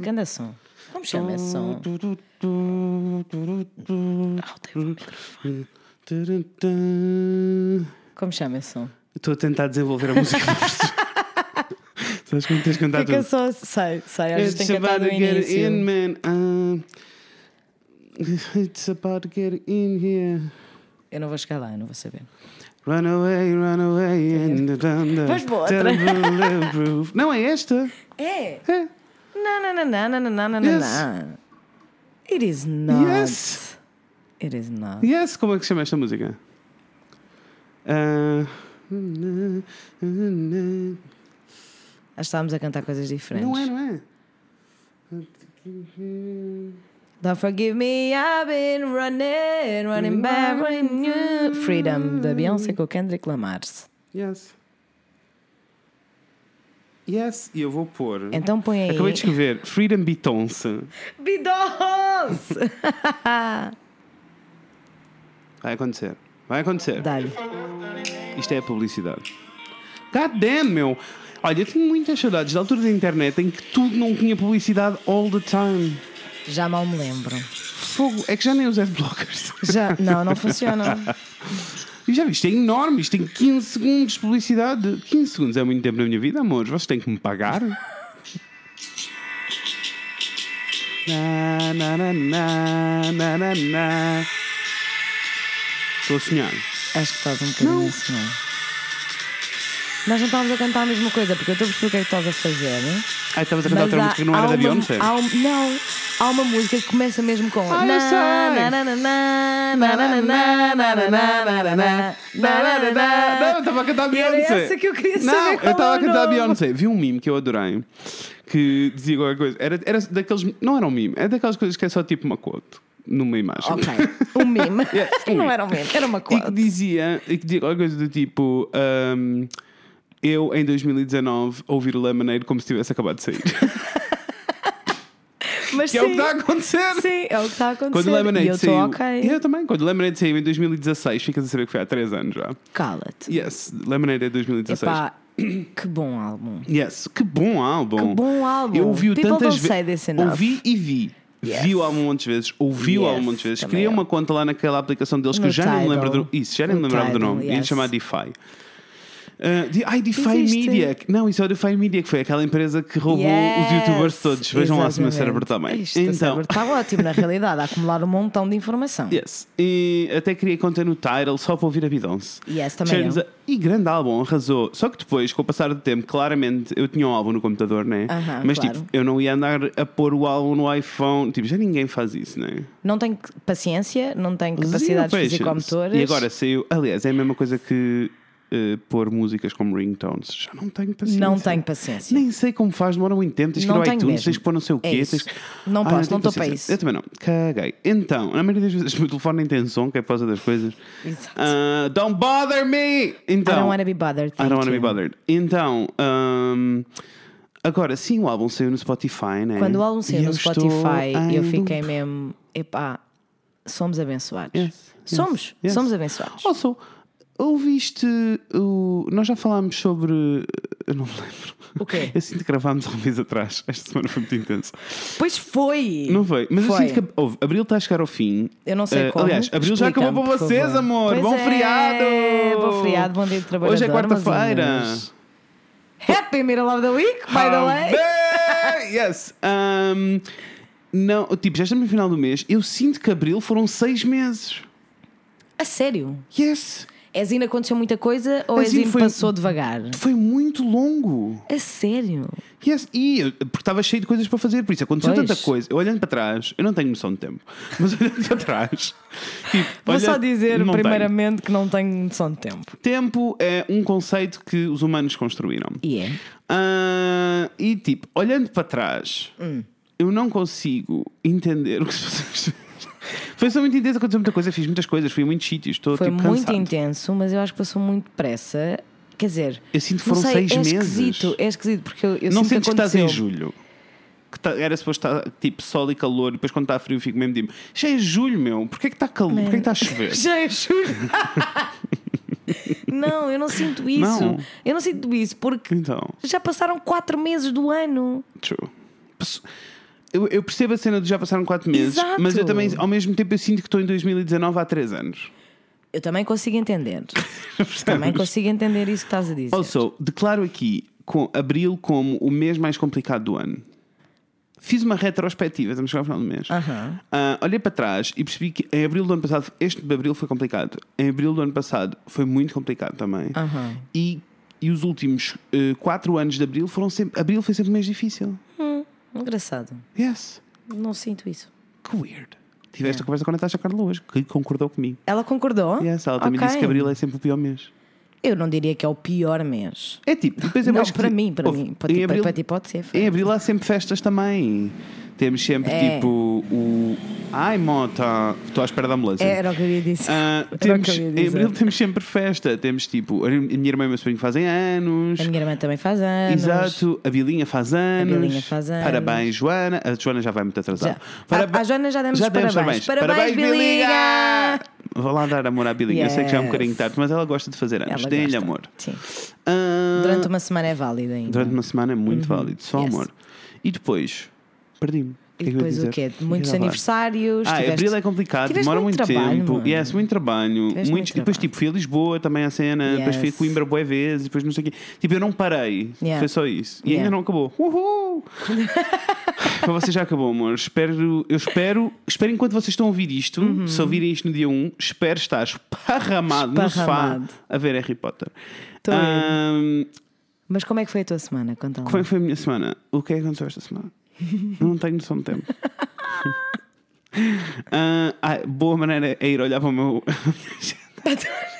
Ganda som. Como chama esse som? Como chama esse som? Estou a tentar desenvolver a música. Sabes como tens cantado Fica só. Sai, sai. Às vezes It's tem que cantar about no início. in, man. Um, it's about to get in here. Eu não vou chegar lá, eu não vou saber. Run away, run away. And the thunder. Proof. Não é esta? É! É. Não, não, não, não, não, não, não, não, Yes. não. It is not. Yes. It is not. Yes, como é que se chama esta música? Que estávamos a cantar coisas diferentes. não é, não é? Don't forgive me, I've been running, running back, running you. Freedom, da Beyoncé com o Kendrick Lamar. Yes. Yes, e eu vou pôr. Então põe aí. Acabei de escrever Freedom Beatonce. Bidons! Vai acontecer. Vai acontecer. Dá-lhe. Isto é a publicidade. God damn, meu. Olha, eu tenho muitas saudades da altura da internet em que tudo não tinha publicidade all the time. Já mal me lembro. Fogo. É que já nem os adblockers. Já, não, não funciona. E já viste, é enorme. Isto tem 15 segundos de publicidade. 15 segundos é muito tempo na minha vida, amor. Vocês têm que me pagar. Na, na, na, na, na, na, na. Estou a sonhar. Acho que estás um bocadinho assim. não. Nós não estávamos a cantar a mesma coisa, porque eu estou a perceber o que é que estás a fazer. hein? Ah, estavas a cantar outra há, música que não era da Beyoncé? não, há uma música que começa mesmo com. Ah, na! Não, eu estava a cantar Beyoncé. Era essa que eu queria saber. Não, eu estava a cantar Beyoncé. Vi um meme que eu adorei que dizia qualquer coisa. Era, era daqueles. Não era um meme, é daquelas coisas que é só tipo uma quote numa imagem. Ok. Um meme. yes, um não era um meme, era uma quote. E que dizia, e que dizia qualquer coisa do tipo. Um, eu, em 2019, ouvir o Lemonade como se tivesse acabado de sair. Mas que é o que sim, está a acontecer. sim, é o que está a acontecer. Quando o Lemonade e eu saiu. ok. Eu também. Quando o Lemonade saiu em 2016, ficas a saber que foi há 3 anos já. Cala-te. Yes, Lemonade é 2016. Epá, que bom álbum. Yes, que bom álbum. Que bom álbum. Eu People tantas vezes. Ouvi e vi. Yes. Vi o álbum muitas vezes, ouvi o Yes, álbum muitas vezes. Criei uma conta lá naquela aplicação deles que No eu já nem me lembro do Isso, já nem me lembrava do nome. Ia yes. chamar DeFi. Uh, de- ai, DeFi Existe. Media. Não, isso é o DeFi Media, que foi aquela empresa que roubou Yes, os youtubers todos. Vejam lá se o meu exatamente. cérebro está bem. Isto, o cérebro está ótimo, na realidade, a acumular um montão de informação. Yes. E até criei conta no Tidal só para ouvir a Beyoncé. Yes, também out- E grande álbum, arrasou. Só que depois, com o passar do tempo, claramente eu tinha um álbum no computador, né? Aham, Mas claro. tipo, eu não ia andar a pôr o álbum no iPhone. Tipo, já ninguém faz isso, né? Não tenho paciência, não tenho capacidades fisicomotoras. E agora saiu. Aliás, é a mesma coisa que eh, pôr músicas como ringtones. Já não tenho paciência. Não tenho paciência. Nem sei como faz, demora muito tempo. Tens que ir ao iTunes, mesmo. tens que pôr não sei o quê. É tens- Não Ah, posso, não estou para isso. Eu também não. Caguei. Então, na maioria das vezes o meu telefone nem tem som, que é por causa das coisas. Exato. Ah, don't bother me! Então, I don't want to be bothered. I don't wanna be you. bothered. Então, ahm, agora sim, o álbum saiu no Spotify, né? Quando o álbum E saiu no eu estou Spotify, eu fiquei loop. mesmo. Epá, somos abençoados. Yes, yes, Somos, yes. somos abençoados. Also, ouviste o. Nós já falámos sobre. Eu não me lembro. O quê? Eu sinto que gravámos há um mês atrás. Esta semana foi muito intenso. Pois foi! Não foi? Mas Foi. eu sinto que. Ouve, Abril está a chegar ao fim. Eu não sei Eh, como. Aliás, Abril já acabou para vocês, favor. amor. Pois bom é, feriado! Bom feriado, bom dia de trabalhador. Hoje é quarta-feira. Happy middle of the week, by the way. Yes! Um, não, tipo, já estamos no final do mês. Eu sinto que Abril foram seis meses. A sério? Yes! Ezine aconteceu muita coisa ou Ezine foi- passou devagar? Foi muito longo. A sério? Yes. E porque estava cheio de coisas para fazer, por isso aconteceu Pois. tanta coisa. Eu olhando para trás, eu não tenho noção de tempo, mas olhando para trás. Tipo, Vou olha- só dizer, não tenho. primeiramente, que não tenho noção de tempo. Tempo é um conceito que os humanos construíram. E é? Ah, e tipo, olhando para trás, Hum. eu não consigo entender o que se passou. Foi só muito intenso, aconteceu muita coisa, fiz muitas coisas, fui a muitos sítios, estou Foi tipo, muito cansado. intenso, mas eu acho que passou muito depressa. Quer dizer, Eu sinto que não foram sei, seis é meses. esquisito, é esquisito, porque eu, eu Não sinto que estás em julho? Que tá- era suposto estar tipo sol e calor, e depois quando está frio fico mesmo tipo, já é julho, meu, porquê que está calor? Porquê que está a chover? Já é julho. Não, eu não sinto isso. Não. Eu não sinto isso porque Então, já passaram quatro meses do ano. true. Passo- Eu, eu percebo a cena de já passaram 4 meses, Exato. mas eu também, ao mesmo tempo, eu sinto que estou em 2019 há 3 anos. Eu também consigo entender. também consigo entender isso que estás a dizer. Also, declaro aqui com abril como o mês mais complicado do ano. Fiz uma retrospectiva, estamos a chegar ao final do mês. Aham. Ah, olhei para trás e percebi que em abril do ano passado, este de abril foi complicado. Em abril do ano passado foi muito complicado também. Aham. E, e os últimos 4 anos de abril foram sempre. Abril foi sempre um mês difícil. Engraçado. Yes. Não sinto isso. Que weird. Tiveste a conversa com a Natasha Carla hoje, que concordou comigo. Ela concordou? Yes, ela também Ok. disse que abril é sempre o pior mês. Eu não diria que é o pior mês. É tipo, depois eu não, acho que- para mim, para Ouve, mim. Para em ti, abril- para ti pode ser. Em abril há sempre festas também. Temos sempre É. tipo o. Ai, mota! Estou à espera da ambulância. Era o que eu ia dizer. O temos, eu ia em dizer. abril temos sempre festa. Temos tipo. A minha irmã e o meu sobrinho fazem anos. A minha irmã também faz anos. Exato, a Bilinha faz anos. Bilinha faz anos. Parabéns, Joana. A Joana já vai muito atrasada. Já. À- à Joana já demos os demos parabéns. Parabéns, Bilinha! Vou lá dar amor à Bilinha. Eu sei que já é um Yes. bocadinho tarde, mas ela gosta de fazer anos. Dê-lhe amor. Sim. Ah, Durante uma semana é válido ainda. durante uma semana é muito válido. Só Yes. amor. E depois, perdi-me. E é depois o quê? Muitos aniversários. Ah, tiveste- abril é complicado, demora muito, muito trabalho, tempo. mano. Yes, muito trabalho. Tiveste muito depois, trabalho. tipo, fui a Lisboa também a cena, depois fui a Yes. Coimbra boé vezes, depois não sei o quê. Tipo, eu não parei. Yeah. Foi só isso. E Yeah. ainda não acabou. Uhul! Para você já acabou, amor. Espero, eu espero, espero enquanto vocês estão a ouvir isto, Uhum. se ouvirem isto no dia 1, espero estar esparramado, no sofá Esparramado. a ver Harry Potter. Ahm, Mas como é que foi a tua semana? Conta como é que foi a minha semana? O que é que aconteceu esta semana? Eu não tenho noção de tempo. Ah, ah, boa maneira é ir olhar para o meu.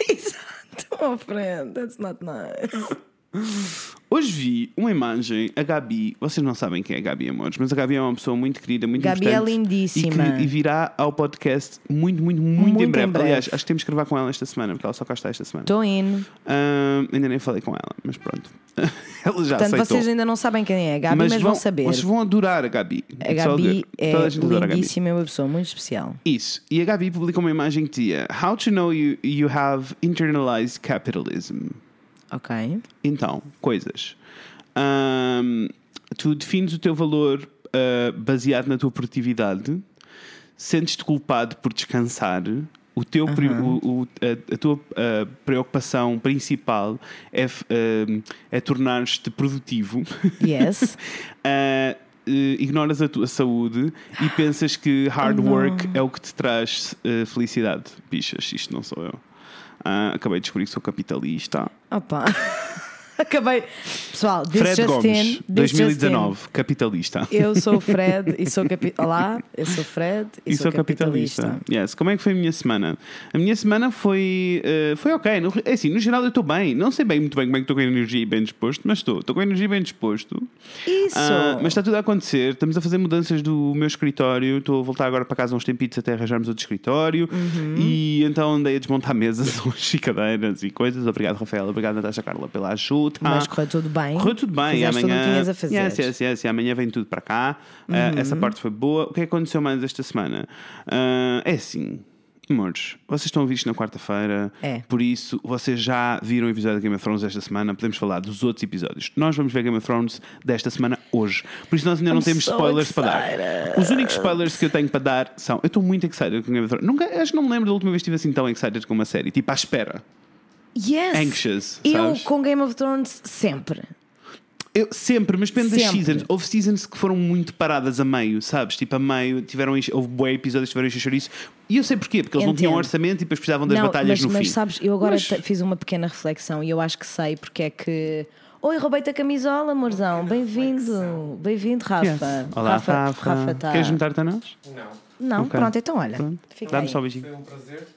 Exato, oh friend, that's not nice. Hoje vi uma imagem, a Gabi. Vocês não sabem quem é a Gabi, amores, mas a Gabi é uma pessoa muito querida, muito Gabi é importante. lindíssima. E, que, e virá ao podcast muito, muito, muito, Muito em, em breve. breve. Aliás, acho que temos que gravar com ela esta semana, porque ela só cá está esta semana. Estou in. Ah, ainda nem falei com ela, mas pronto. ela já Portanto, aceitou. vocês ainda não sabem quem é a Gabi, mas, vão saber. Vocês vão adorar a Gabi. A Gabi é a Gabi. lindíssima, é uma pessoa muito especial. Isso. E a Gabi publicou uma imagem que dizia How to know you, you have internalized capitalism. Ok. Então, coisas. Tu defines o teu valor ah, baseado na tua produtividade, sentes-te culpado por descansar. O teu, pri- o- o- a, a tua ah, preocupação principal é, ah, é tornar-te produtivo. Yes. Eh, ignoras a tua saúde e pensas que hard Oh, work é o que te traz felicidade. Bichas, isto não sou eu. Ah, acabei de descobrir que sou capitalista. Opa. Acabei. Pessoal, this Fred just Gomes, in. This 2019, capitalista. Eu sou o Fred e sou capitalista. Olá, eu sou o Fred e, E sou capitalista. Yes. Como é que foi a minha semana? A minha semana foi, eh, foi ok. No, é assim, no geral eu estou bem. Não sei bem muito bem como é que estou com a energia e bem disposto, mas estou. Estou com a energia bem disposto. Isso. Ah, mas está tudo a acontecer. Estamos a fazer mudanças do meu escritório. Estou a voltar agora para casa uns tempitos até arranjarmos outro escritório. Uhum. E então andei a desmontar mesas e cadeiras e coisas. Obrigado, Rafael. Obrigado, Natasha Carla, pela ajuda. Mas correu tudo bem. Correu tudo bem. Fizeste tudo o que amanhã. tinhas a fazer. Uhum. Yes, yes, yes. Amanhã vem tudo para cá. Ah, essa parte foi boa. O que é que aconteceu mais esta semana? Ah, é assim. Amores, vocês estão a ouvir isto na quarta-feira, É. por isso vocês já viram o episódio de Game of Thrones esta semana. Podemos falar dos outros episódios. Nós vamos ver Game of Thrones desta semana hoje, por isso nós ainda não I'm temos so spoilers para dar. excited. Os únicos spoilers que eu tenho para dar são: eu estou muito excited com Game of Thrones. Nunca, acho que não me lembro da última vez que estive assim tão excited com uma série, tipo à espera. Yes. Anxious, Eu sabes? com Game of Thrones sempre. Eu, sempre, mas depende das Sempre. seasons. Houve seasons que foram muito paradas a meio, sabes? Tipo, a meio, tiveram, houve bué episódios que tiveram encher chouriço. E eu sei porquê, porque eles não tinham Entendo. orçamento e depois precisavam das não, batalhas mas, no mas fim. sabes, eu agora Mas- fiz uma pequena reflexão e eu acho que sei porque é que. Oi, roubei-te a camisola, amorzão. Bem-vindo. Bem-vindo, Rafa. Yes. Olá, Rafa. Rafa. Rafa tá... Queres juntar-te a nós? Não, Não, Ok. pronto, então olha. Dá-me aí. só um beijinho. foi um prazer.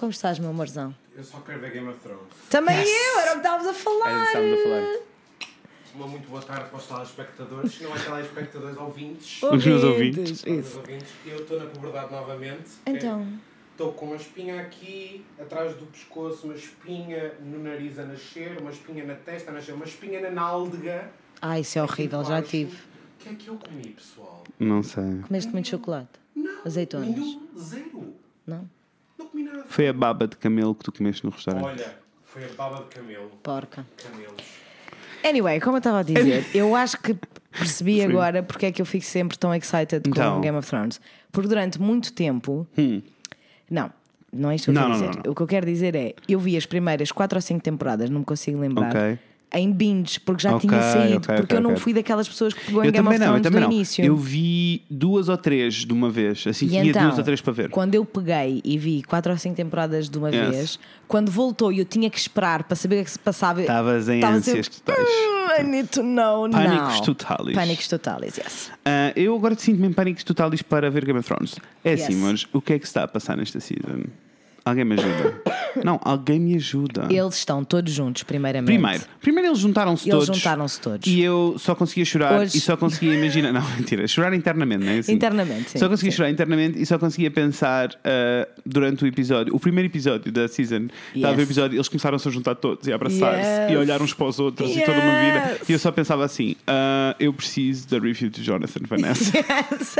Como estás, meu amorzão? Eu só quero ver Game of Thrones. Também eu, era o que estávamos a falar. Era isso que estávamos a falar. Uma muito boa tarde para os telespectadores, não é telespectadores, ouvintes. Os meus ouvintes. Isso. ouvintes. Eu estou na puberdade novamente. Então, Estou com uma espinha aqui, atrás do pescoço, uma espinha no nariz a nascer, uma espinha na testa a nascer, uma espinha na nálvega. ah, isso é horrível, já tive. O que é que eu comi, pessoal? Não sei. Comeste muito chocolate? Não, Azeitonas. nenhum, zero. Não? Comi nada. Foi a baba de camelo que tu comeste no restaurante. Olha, Foi a baba de camelo. Porca. Camelos. Anyway, como eu estava a dizer, eu acho que percebi agora porque é que eu fico sempre tão excited com Então. Game of Thrones. Porque durante muito tempo. Não, não é isto que eu Não, quero não, dizer. não, não. O que eu quero dizer é: eu vi as primeiras 4 ou 5 temporadas, não me consigo lembrar. Ok. Em binge, porque já Ok, tinha saído. ok, porque ok, eu não fui daquelas pessoas que pegou em Eu Game of não, Thrones no não. início. Eu vi duas ou três de uma vez. Assim E tinha então, duas ou três para ver. Quando eu peguei e vi quatro ou cinco temporadas de uma Yes. vez, quando voltou e eu tinha que esperar para saber o que se passava. Estavas em ânsias totais. "Mm, I need to know Pânicos now." totalis. Pânicos totalis, yes. Ah, eu agora sinto-me em pânicos totalis para ver Game of Thrones. É assim, Yes. mas o que é que está a passar nesta season? Alguém me ajuda? não, alguém me ajuda. Eles estão todos juntos, primeiramente. Primeiro, primeiro eles juntaram-se Eles todos. juntaram-se todos. E eu só conseguia chorar Hoje- e só conseguia imaginar. Não, mentira, chorar internamente, não é assim? Internamente, sim, Só conseguia sim. chorar internamente e só conseguia pensar ah, durante o episódio. O primeiro episódio da season, estava o Yes. episódio, eles começaram-se a juntar todos e a abraçar-se Yes. e a olhar uns para os outros e toda uma vida. Yes. E eu só pensava assim: ah, eu preciso da review de Jonathan Vanessa. Yes.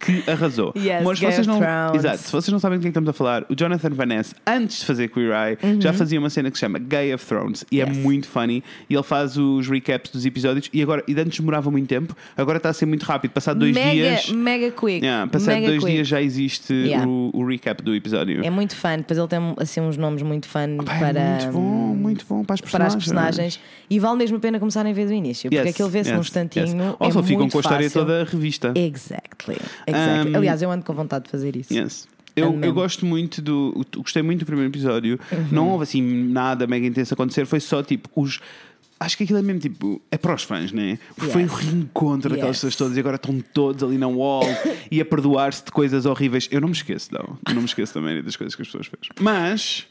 que arrasou. Yes, Mas Game vocês of não, Thrones. exato, se vocês não sabem de quem estamos a falar, o Jonathan Van Ness, antes de fazer Queer Eye, já fazia uma cena que se chama Gay of Thrones e é Uhum. Yes. muito funny. E ele faz os recaps dos episódios e agora, e antes demorava muito tempo, agora está a ser muito rápido. Passado dois mega, dias, mega quick. yeah, passado mega dois quick. dias já existe Yeah. o, o recap do episódio. É muito fã, depois ele tem assim uns nomes muito Pá, é para, muito bom, muito bom para as para as personagens. personagens e vale mesmo a pena começarem a ver do início, porque Yes, aquilo vê-se num yes, instantinho. yes. É Ou só ficam com a história fácil. toda revista. Exactly. exactly. Um, Aliás, eu ando com vontade de fazer isso. Yes. Eu, eu gosto muito do. Gostei muito do primeiro episódio. Uhum. Não houve assim nada mega intenso acontecer, foi só tipo os. Acho que aquilo é mesmo tipo. É para os fãs, né? Porque Foi o Yes. reencontro daquelas Yes. pessoas todas e agora estão todos ali na wall e a perdoar-se de coisas horríveis. Eu não me esqueço, não. Eu não me esqueço também das coisas que as pessoas fez. Mas.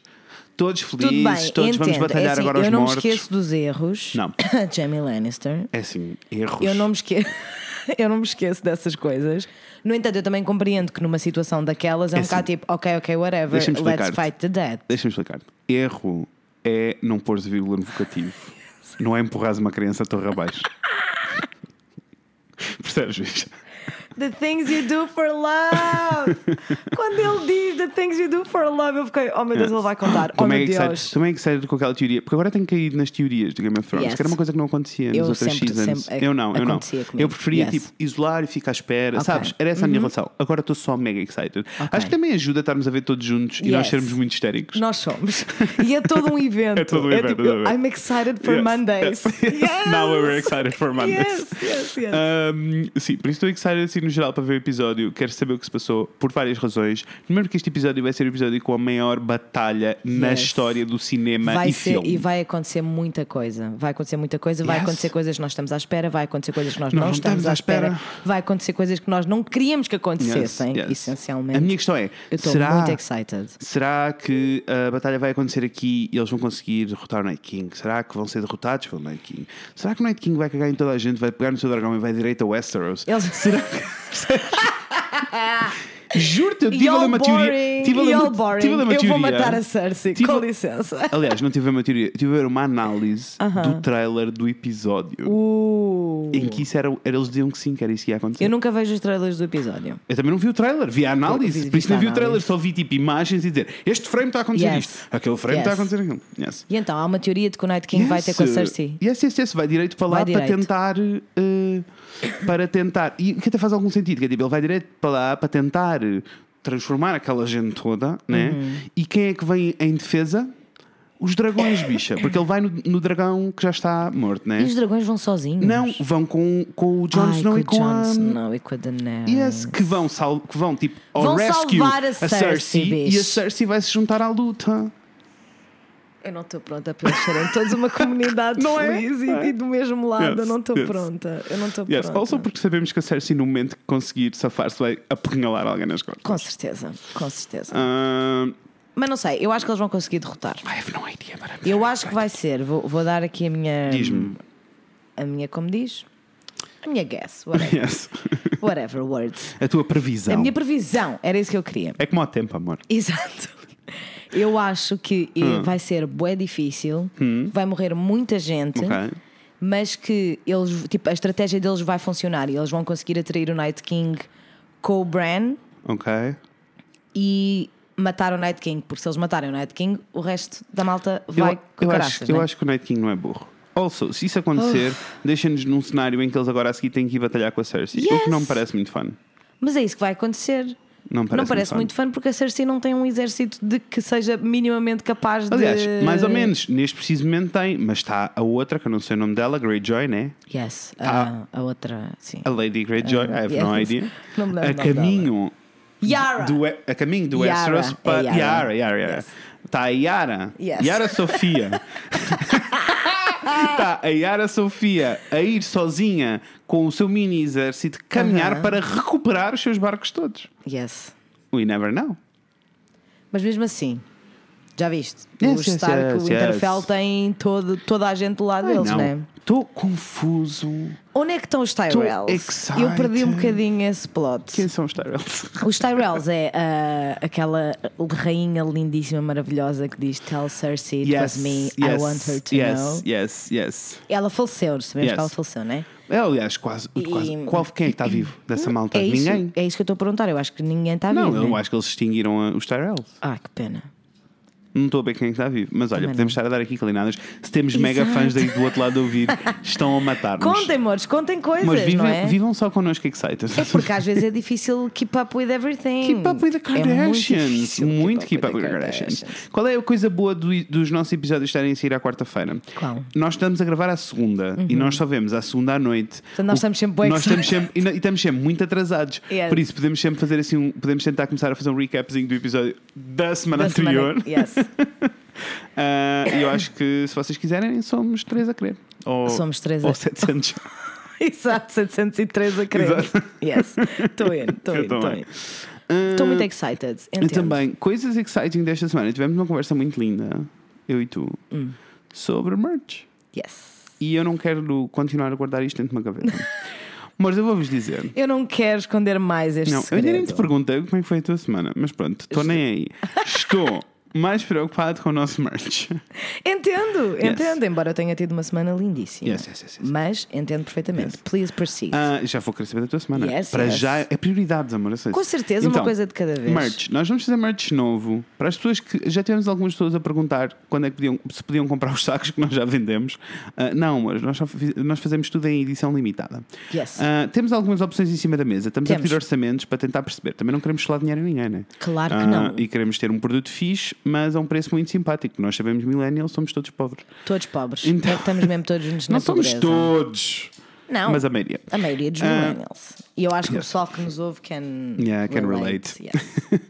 Todos felizes, bem, todos vamos entendo. batalhar É assim, agora aos Eu não mortos. me esqueço dos erros. Não. Jamie Lannister. É assim, erros. Eu não me esqueço. eu não me esqueço dessas coisas. No entanto, eu também compreendo que numa situação daquelas é, É um bocado assim. tipo, ok, ok, whatever, let's fight the dead. Deixa-me explicar. Erro é não pôres vírgula no vocativo. não é empurrares uma criança a torre abaixo. Percebes, bicho? The things you do for love. Quando ele diz the things you do for love, eu fiquei, oh meu Deus, ele vai contar. Oh mega excited- Deus. Estou mega excited com aquela teoria, porque agora tenho caído nas teorias de Game of Thrones, Yes. que era uma coisa que não acontecia nas Eu outras sempre- seasons. sempre eu não, eu não. comigo. Eu preferia Yes. tipo isolar e ficar à espera, Ok. Uhum. sabes? Era essa a minha relação. Agora estou só mega excited. Acho que também ajuda a estarmos a ver todos juntos e nós Yes. sermos muito histéricos. Nós somos. E é todo um evento. É todo um evento, tipo, exatamente. I'm excited for Yes. Mondays. Yes. Now we're excited for Mondays. Yes, yes, yes. Um, sim, por isso estou excited assim geral para ver o episódio. Quero saber o que se passou por várias razões. Primeiro que este episódio vai ser o episódio com a maior batalha na Yes. história do cinema vai e ser filme. e vai acontecer muita coisa. Vai acontecer muita coisa, vai Yes. acontecer coisas que nós estamos à espera, vai acontecer coisas que nós, Nós não estamos estamos à espera. espera. vai acontecer coisas que nós não queríamos que acontecessem, yes. essencialmente. A minha questão é: Eu estou será, muito excited. será que a batalha vai acontecer aqui e eles vão conseguir derrotar o Night King? Será que vão ser derrotados pelo Night King? Será que o Night King vai cagar em toda a gente, vai pegar no seu dragão e vai direito a Westeros? Eles... Será que. Juro-te, eu tive a ler Y'all uma teoria. Tive a ler y'all uma, tive a ler uma Eu vou teoria. matar a Cersei, Tive- com licença. Aliás, não tive uma teoria, tive a ver uma análise do trailer do episódio. Uh. Em que isso era. Eles diziam que sim, que era isso que ia acontecer. Eu nunca vejo os trailers do episódio. Eu também não vi o trailer, vi a análise. Vi- por isso não vi o trailer, só vi tipo imagens e dizer este frame está a acontecer Yes. isto, aquele frame Yes. está a acontecer aquilo. Yes. E então, há uma teoria de que o Night King vai ter com a Yes. Cersei. Yes, yes, yes, vai direito para lá Vai para direito. tentar. eh, para tentar. E que até faz algum sentido, que é tipo, ele vai direito para lá para tentar transformar aquela gente toda, né? Uhum. E quem é que vem em defesa? Os dragões, bicha. Porque ele vai no, no dragão que já está morto, né? E os dragões vão sozinhos? Não, vão com, com o Jon Ai, Snow com e com Jon a. Snow e com a Daenerys. Yes, que vão, sal, que vão tipo ao Vão rescue salvar a Cersei, e a. Cersei vai se juntar à luta. Eu não estou pronta para eles serem todos uma comunidade Não é? feliz e- é? e, do mesmo lado. Yes, eu não estou yes. pronta. Eu não estou Yes, pronta. also porque sabemos que a Cersei, no momento que conseguir safar-se, vai apunhalar alguém nas costas. Com certeza, com certeza. Ah, Mas não sei, eu acho que eles vão conseguir derrotar. I have no idea, but I'm Eu acho que vai ser, vou, vou dar aqui a minha. Diz-me. A minha, como diz? A minha guess, whatever, Yes. whatever words. A tua previsão. A minha previsão, era isso que eu queria. É como ao tempo, amor. Exato. Eu acho que Hum. vai ser bué difícil, vai morrer muita gente, Ok. mas que eles, tipo, a estratégia deles vai funcionar e eles vão conseguir atrair o Night King com o Bran Ok. e matar o Night King, porque se eles matarem o Night King, o resto da malta Eu, vai com eu, caraças, acho, eu né? acho que o Night King não é burro. Also, se isso acontecer, deixa-nos num cenário em que eles agora a seguir têm que ir batalhar com a Cersei. O que Yes. não me parece muito fun. Mas é isso que vai acontecer. Não parece, não parece muito fã porque a Cersei não tem um exército de que seja minimamente capaz Aliás, de. mais ou menos, neste preciso momento tem, mas está a outra, que eu não sei o nome dela, Greyjoy, né? Yes, Ah. a, a outra, sim. A Lady Greyjoy, I have no yes. idea. Não me lembro a caminho Yara. do, a caminho do Yara, Westeros é para Yara. Yara, Yara, Yara. Yes. Está a Yara, Yes. Yara Sofia. Está a Yara Sofia a ir sozinha com o seu mini exército caminhar Aham. para recuperar os seus barcos todos. Yes. We never know. Mas mesmo assim, já viste? Yes, os yes, Stark, yes, o Winterfell yes. tem todo, toda a gente do lado Ai, deles, não. né? Estou confuso. Onde é que estão os Tyrells? Eu perdi um bocadinho esse plot. Quem são os Tyrells? Os Tyrells é ah, aquela rainha lindíssima, maravilhosa que diz Tell Cersei it was me, I want her to yes, know. yes, yes. Ela faleceu, sabemos Yes. que ela faleceu, não é? É, aliás, quase. quase. Qual, quem é que está vivo dessa malta? É isso, Ninguém. é isso que eu estou a perguntar. Eu acho que ninguém está Não, vivo. eu né? acho que eles extinguiram a- os Tyrells. Ah, que pena. Não estou a ver quem é que está vivo. Mas olha, Também podemos não. estar a dar aqui calinadas. Se temos mega Exato. fãs daí do outro lado a ouvir, estão a matar-nos. Contem, amores, contem coisas, Mas vivem, não é? vivam só connosco, excited. É porque às vezes é difícil keep up with everything. Keep up with the É muito Kardashians. muito keep up with the Kardashians. Qual é a coisa boa do- dos nossos episódios estarem a sair à quarta-feira? Qual? Uhum. Nós estamos a gravar à segunda e nós só vemos à segunda à noite. Portanto, nós O- estamos sempre nós estamos sempre, e, estamos sempre muito atrasados. Yes. Por isso, podemos sempre fazer assim um, podemos tentar começar a fazer um recapzinho do episódio da semana Da semana- anterior. Yes. Ah, E eu acho que se vocês quiserem, somos três a querer. Ou, Somos três a- ou 700. Exato, 703 a querer. Exato. Yes. Estou in, estou in, Eu estou in. Ah, Estou muito excited. Eu Entendo. também. Coisas exciting desta semana. Tivemos uma conversa muito linda, eu e tu, Hum. sobre merch. Yes. E eu não quero continuar a guardar isto dentro de uma gaveta. Mas eu vou-vos dizer. Eu não quero esconder mais este Não, eu segredo. ainda nem te perguntei como é que foi a tua semana, mas pronto, estou nem aí. Estou mais preocupado com o nosso merch. Entendo, Yes. entendo. Embora eu tenha tido uma semana lindíssima. Yes, yes, yes, yes. Mas entendo perfeitamente. Please proceed. Ah, já vou querer saber da tua semana. Para já é prioridades, amor. Com certeza, uma Então, coisa de cada vez. Merch, nós vamos fazer merch novo para as pessoas que já tivemos algumas pessoas a perguntar quando é que podiam, se podiam comprar os sacos que nós já vendemos. Ah, não, mas nós, fiz- nós fazemos tudo em edição limitada. Yes. Ah, temos algumas opções em cima da mesa, estamos a Temos. pedir orçamentos para tentar perceber. Também não queremos falar dinheiro a ninguém, né? Claro que não. E queremos ter um produto fixe, mas a um preço muito simpático. Nós sabemos, millennials, somos todos pobres. Todos pobres. Então- É que estamos mesmo todos juntos na não somos pobreza. todos, Não. mas a maioria. A maioria dos Ah, millennials. E eu acho que o yes. pessoal que nos ouve can, Yeah, can relate. Yes.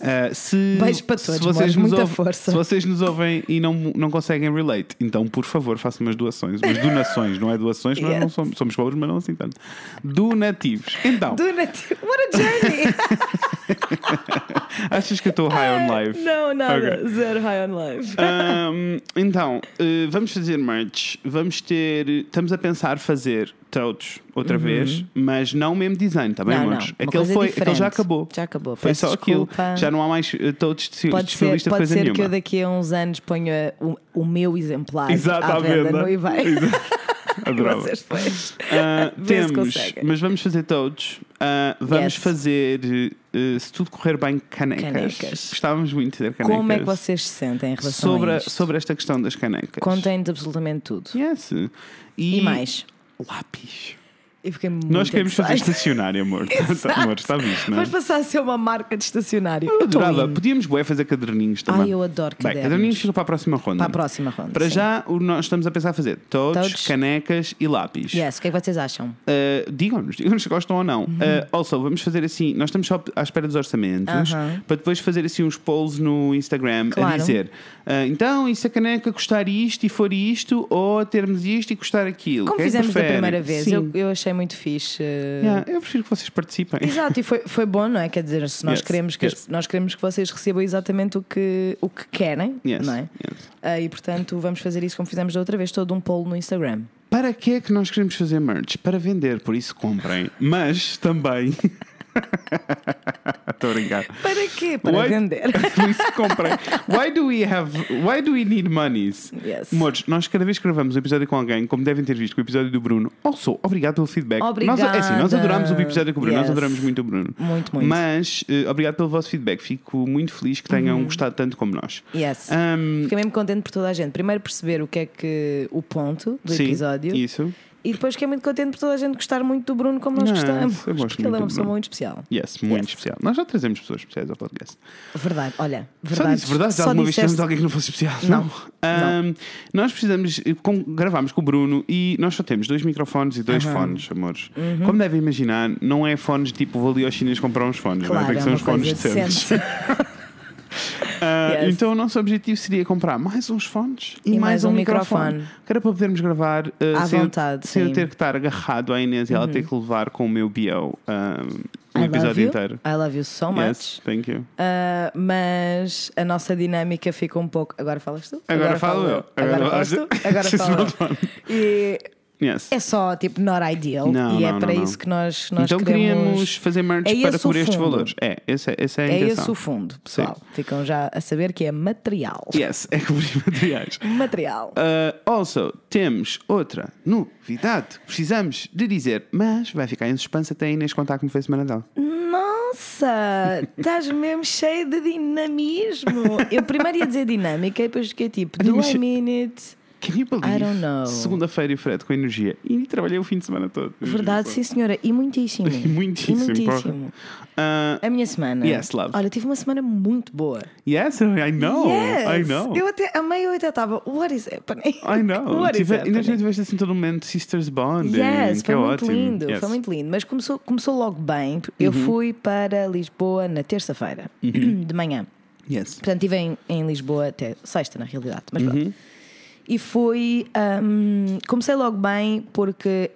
Uh, se, Beijo para se todos, vocês amores, nos muita ouvem- força. Se vocês nos ouvem e não, não conseguem relate, então por favor façam umas doações, umas donações, não é doações, nós não Yes. somos, somos pobres, mas não assim tanto. Donativos. Então, Do it. What a journey! achas que eu estou high on life? não, nada. Ok. Zero high on life. Um, então, uh, vamos fazer merch. Vamos ter. Estamos a pensar fazer totes outra vez, mas não o mesmo design, está bem, Uhum. Não, não. amores? Uma Aquele, foi, aquele já diferente. acabou. Já acabou. Foi Peço só aquilo. desculpa. Já não há mais uh, totes de, de Pode ser, pode ser nenhuma. que eu daqui a uns anos ponha o, o meu exemplar Exato, à, à venda, venda. no eBay. Adorava. Se temos, mas vamos fazer todos. Ah, vamos Yes. fazer, eh, se tudo correr bem, canecas. Canecas. Gostávamos muito de ter canecas. Como é que vocês se sentem em relação sobre, a isto? sobre esta questão das canecas. Contem de absolutamente tudo. Yes. E, mais. Lápis. Eu fiquei muito Nós queremos fazer estacionário, amor. Tá- amor, está visto, não é? Vamos passar a ser uma marca de estacionário. Eu adorava. Podíamos bué fazer caderninhos também. Ai, eu adoro Bem, cadernos. caderninhos para a próxima ronda. Para a próxima ronda. Para sim. já, o- nós estamos a pensar fazer todos, Todos. canecas e lápis. Yes, o que é que vocês acham? Uh, digam-nos, digam-nos se gostam ou não. Uhum. Uh, also, vamos fazer assim: nós estamos só à espera dos orçamentos para depois fazer assim uns polls no Instagram a Claro. dizer uh, então, e se a caneca custar isto e for isto, ou termos isto e custar aquilo? Como Quem é fizemos da prefere? primeira vez, eu, eu achei muito fixe. uh, Yeah, eu prefiro que vocês participem. Exato, e foi, foi bom, não é? Quer dizer, se nós, Yes, queremos que as- yes. nós queremos que vocês recebam exatamente o que, o que querem, Yes, não é? Ah, e portanto, vamos fazer isso como fizemos da outra vez, todo um polo no Instagram. Para que é que nós queremos fazer merch? Para vender, por isso comprem. Mas também Estou a brincar. Para quê? Para Why- vender. Por isso comprei. Why do we have. Why do we need monies? Yes. Amores, nós cada vez que gravamos um episódio com alguém, como devem ter visto com o episódio do Bruno, also, obrigado pelo feedback. Nós, é assim, nós Obrigada. adoramos o episódio com o Bruno, nós Yes. adoramos muito o Bruno. Muito, muito. Mas eh, obrigado pelo vosso feedback. Fico muito feliz que tenham gostado tanto como nós. Yes. Ahm, Fiquei mesmo contente por toda a gente. Primeiro perceber o que é que o ponto do sim, episódio Isso. E depois fiquei muito contente por toda a gente gostar muito do Bruno como nós Não, gostamos. porque ele é uma pessoa muito especial. Yes, muito Yes. especial. Nós já trazemos pessoas especiais ao podcast. Verdade, olha, Só verdade. disse verdade, já Só alguma vez tivemos alguém que não fosse especial. Não. Ahm, Nós precisamos, com, gravámos com o Bruno e nós só temos dois microfones e dois fones, amores. Uhum. Como devem imaginar, não é fones tipo vou ali aos chineses comprar uns fones, não é? Claro, tem que é ser uma uns fones decentes. Ah, Yes. Então o nosso objetivo seria comprar mais uns fones e, E mais, mais um, um microfone. microfone. Que era para podermos gravar ah, À sem, eu- vontade, sem eu sim. Uhum. ter que estar agarrado à Inês e ela ter que levar com o meu bio ah, o I love episódio inteiro. I love you so much. Yes, thank you. Uh, mas a nossa dinâmica fica um pouco. Agora falas tu? Agora falo eu. Agora, Agora falas tu? falas tu. Agora falo eu. fun. E Yes. é só tipo not ideal. Não, e é não, para não, isso que nós, nós então queremos. queríamos fazer merch É para esse cobrir estes valores. É, essa, essa é a É intenção. esse o fundo, pessoal. Ficam já a saber que é material. Yes, é cobrir materiais. Material. Uh, also, temos outra novidade que precisamos de dizer, mas vai ficar em suspense até a Inês contar como foi a semana dela. Nossa, estás mesmo cheio de dinamismo. Eu primeiro ia dizer dinâmica e depois fiquei tipo, do I mean it? Can you believe? I don't know. Segunda-feira e Fred com energia. E trabalhei o fim de semana todo. Verdade, sim, senhora. E muitíssimo. E muitíssimo, E muitíssimo. Uh, A minha semana. Yes, love. Olha, tive uma semana muito boa. yes, I know. I Yes! know. Eu até amei, eu até estava. What is happening? I know. What is Tive, ainda happening? tiveste assim todo momento Sisters Bond. Yes, foi é muito ótimo. lindo, Yes. Uhum. foi muito lindo. Mas começou, começou logo bem. Eu fui para Lisboa na terça-feira, de manhã. Yes. Portanto, estive em, em Lisboa até sexta, na realidade. Mas Uhum. pronto. E fui. hum, comecei logo bem porque.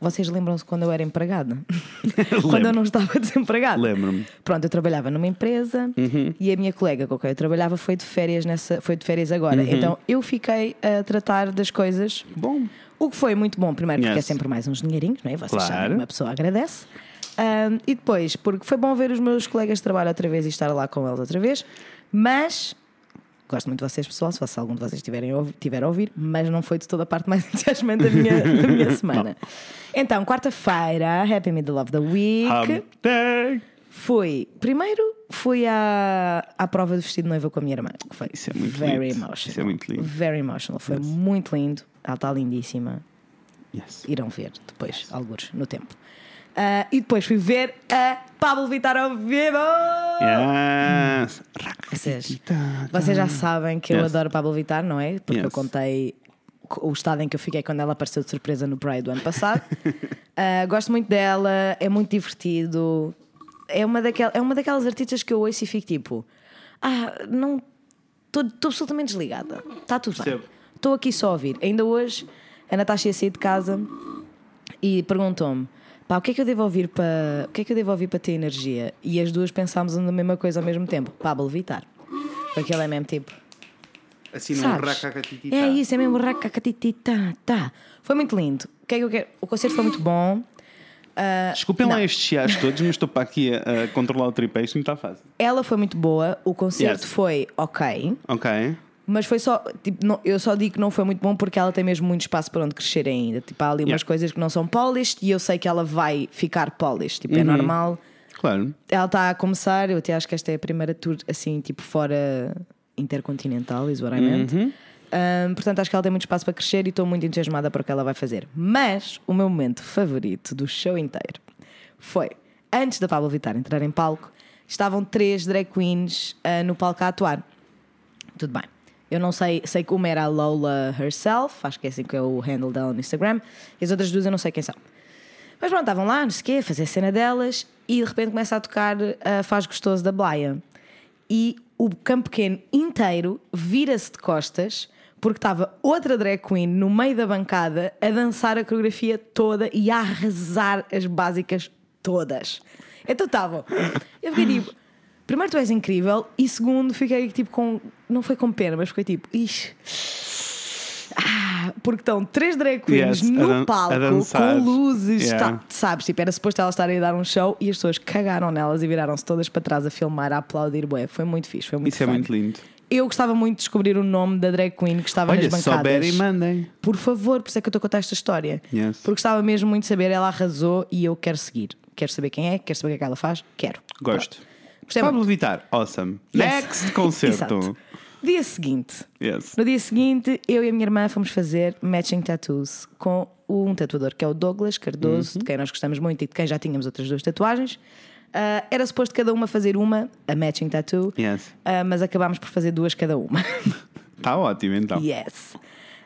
Vocês lembram-se quando eu era empregada? quando eu não estava desempregada. Lembro-me. Pronto, eu trabalhava numa empresa e a minha colega com quem eu trabalhava foi de férias nessa, foi de férias agora. Então eu fiquei a tratar das coisas. Bom. O que foi muito bom, primeiro porque Yes. é sempre mais uns dinheirinhos, não é? Vocês Claro. sabem que uma pessoa agradece. Ahm, e depois, porque foi bom ver os meus colegas de trabalho outra vez e estar lá com eles outra vez, mas gosto muito de vocês, pessoal, se algum de vocês tiverem a ouvir, tiver a ouvir, mas não foi de toda a parte mais entusiasmante da minha, da minha semana. Então, quarta-feira, Happy Middle of the Week. Day. Fui, primeiro fui à, à prova do vestido de noiva com a minha irmã, que foi Isso é muito very lindo. emotional. Isso é muito lindo. Very emotional, foi muito lindo. Ela está lindíssima. Yes. Irão ver depois, alguns no tempo. Ah, e depois fui ver a Pablo Vittar ao vivo. Yes. Vocês, vocês já sabem que eu Yes. adoro Pablo Vittar, não é? Porque eu Yes. contei o estado em que eu fiquei quando ela apareceu de surpresa no Pride do ano passado. Ah, gosto muito dela, é muito divertido. É uma, daquel, é uma daquelas artistas que eu ouço e fico tipo: Ah, não. Estou absolutamente desligada. Está tudo bem. Percebo. Estou aqui só a ouvir. Ainda hoje, a Natasha ia sair de casa e perguntou-me: Pá, o que é que eu devo ouvir para o que é que eu devo ouvir para ter energia? E as duas pensámos na mesma coisa ao mesmo tempo. Pablo Vittar. Porque ele é mesmo tipo. Assim Sabes? É isso, é mesmo racacatitita. Tá. Foi muito lindo. O que é que eu quero? O concerto foi muito bom. Ah, Desculpem lá não. estes chiados todos, mas estou para aqui a, a controlar o tripé. Isto não está fácil. Ela foi muito boa. O concerto Yes. foi ok. Ok. Mas foi só, tipo, não- eu só digo que não foi muito bom porque ela tem mesmo muito espaço para onde crescer ainda. Tipo, há ali umas Yeah. coisas que não são polished e eu sei que ela vai ficar polished. Tipo, é Uhum. normal. Claro. Ela está a começar, eu até acho que esta é a primeira tour assim, tipo, fora intercontinental, is what I meant. Uhum. Um, portanto, acho que ela tem muito espaço para crescer e estou muito entusiasmada para o que ela vai fazer. Mas o meu momento favorito do show inteiro foi antes da Pablo Vittar entrar em palco, estavam três drag queens ah, no palco a atuar. Tudo bem. Eu não sei, sei que uma era a Lola herself, acho que é assim que é o handle dela no Instagram, e as outras duas eu não sei quem são. Mas pronto, estavam lá, não sei o quê, a fazer a cena delas, e de repente começa a tocar a Faz Gostoso da Blaia. E o campo pequeno inteiro vira-se de costas, porque estava outra drag queen no meio da bancada a dançar a coreografia toda e a arrasar as básicas todas. Então estavam. Eu fiquei tipo. Primeiro, tu és incrível, e segundo, fiquei tipo com. Não foi com pena, mas fiquei tipo. Ixi. Ah, porque estão três drag queens Yes, no palco com luzes, Yeah. tá- sabes? Tipo, era suposto elas estarem a dar um show e as pessoas cagaram nelas e viraram-se todas para trás a filmar, a aplaudir. Bué. Foi muito fixe, foi muito Isso é fun. muito lindo. Eu gostava muito de descobrir o nome da drag queen que estava Olha, nas bancadas. souberem, mandem. Por favor, por isso é que eu estou a contar esta história. Yes. Porque gostava mesmo muito de saber, ela arrasou e eu quero seguir. Quero saber quem é, quero saber o que é que ela faz, quero. Gosto. Gostei Pablo muito. Vittar, awesome. Yes. Next concerto. Dia seguinte, Yes. no dia seguinte, eu e a minha irmã fomos fazer matching tattoos com um tatuador que é o Douglas Cardoso, Uhum. de quem nós gostamos muito e de quem já tínhamos outras duas tatuagens. Ah, era suposto cada uma fazer uma, a matching tattoo, Yes. ah, mas acabámos por fazer duas cada uma. Está ótimo então. Yes.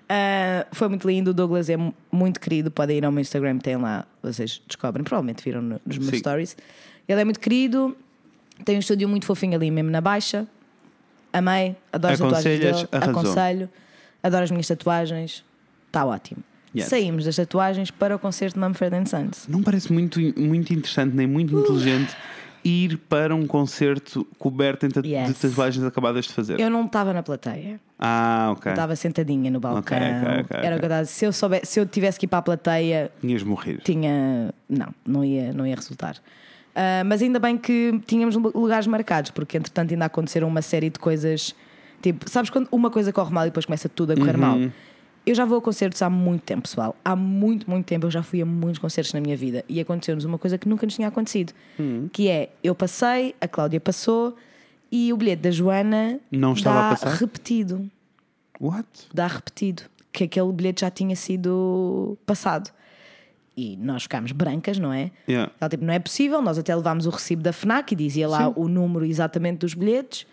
Ah, foi muito lindo. O Douglas é mu- muito querido. Podem ir ao meu Instagram, tem lá, vocês descobrem, provavelmente viram no- nos meus Sim. stories. Ele é muito querido, tem um estúdio muito fofinho ali mesmo na Baixa. Amei, adoro as tatuagens dele, arrasou. aconselho, adoro as minhas tatuagens, está ótimo. Yes. Saímos das tatuagens para o concerto de Mumford Sons. Não parece muito, muito interessante nem muito inteligente ir para um concerto coberto tatu- Yes. de tatuagens acabadas de fazer. Eu não estava na plateia. Ah, ok. Estava sentadinha no balcão. Ok, ok, ok, Era o que eu ok. estava a dizer. se eu, soubesse, se eu tivesse que ir para a plateia, Tinhas morrer. tinha. Não, não ia, não ia resultar. Ah, mas ainda bem que tínhamos lugares marcados, porque entretanto ainda aconteceram uma série de coisas. Tipo, sabes quando uma coisa corre mal e depois começa tudo a correr mal? Eu já vou a concertos há muito tempo, pessoal. Há muito, muito tempo eu já fui a muitos concertos na minha vida e aconteceu-nos uma coisa que nunca nos tinha acontecido. Que é, eu passei, a Cláudia passou e o bilhete da Joana Não estava dá repetido What? dá repetido que aquele bilhete já tinha sido passado. E nós ficámos brancas, não é? Yeah. Ela tipo, não é possível, nós até levámos o recibo da FNAC e dizia lá Sim. o número exatamente dos bilhetes,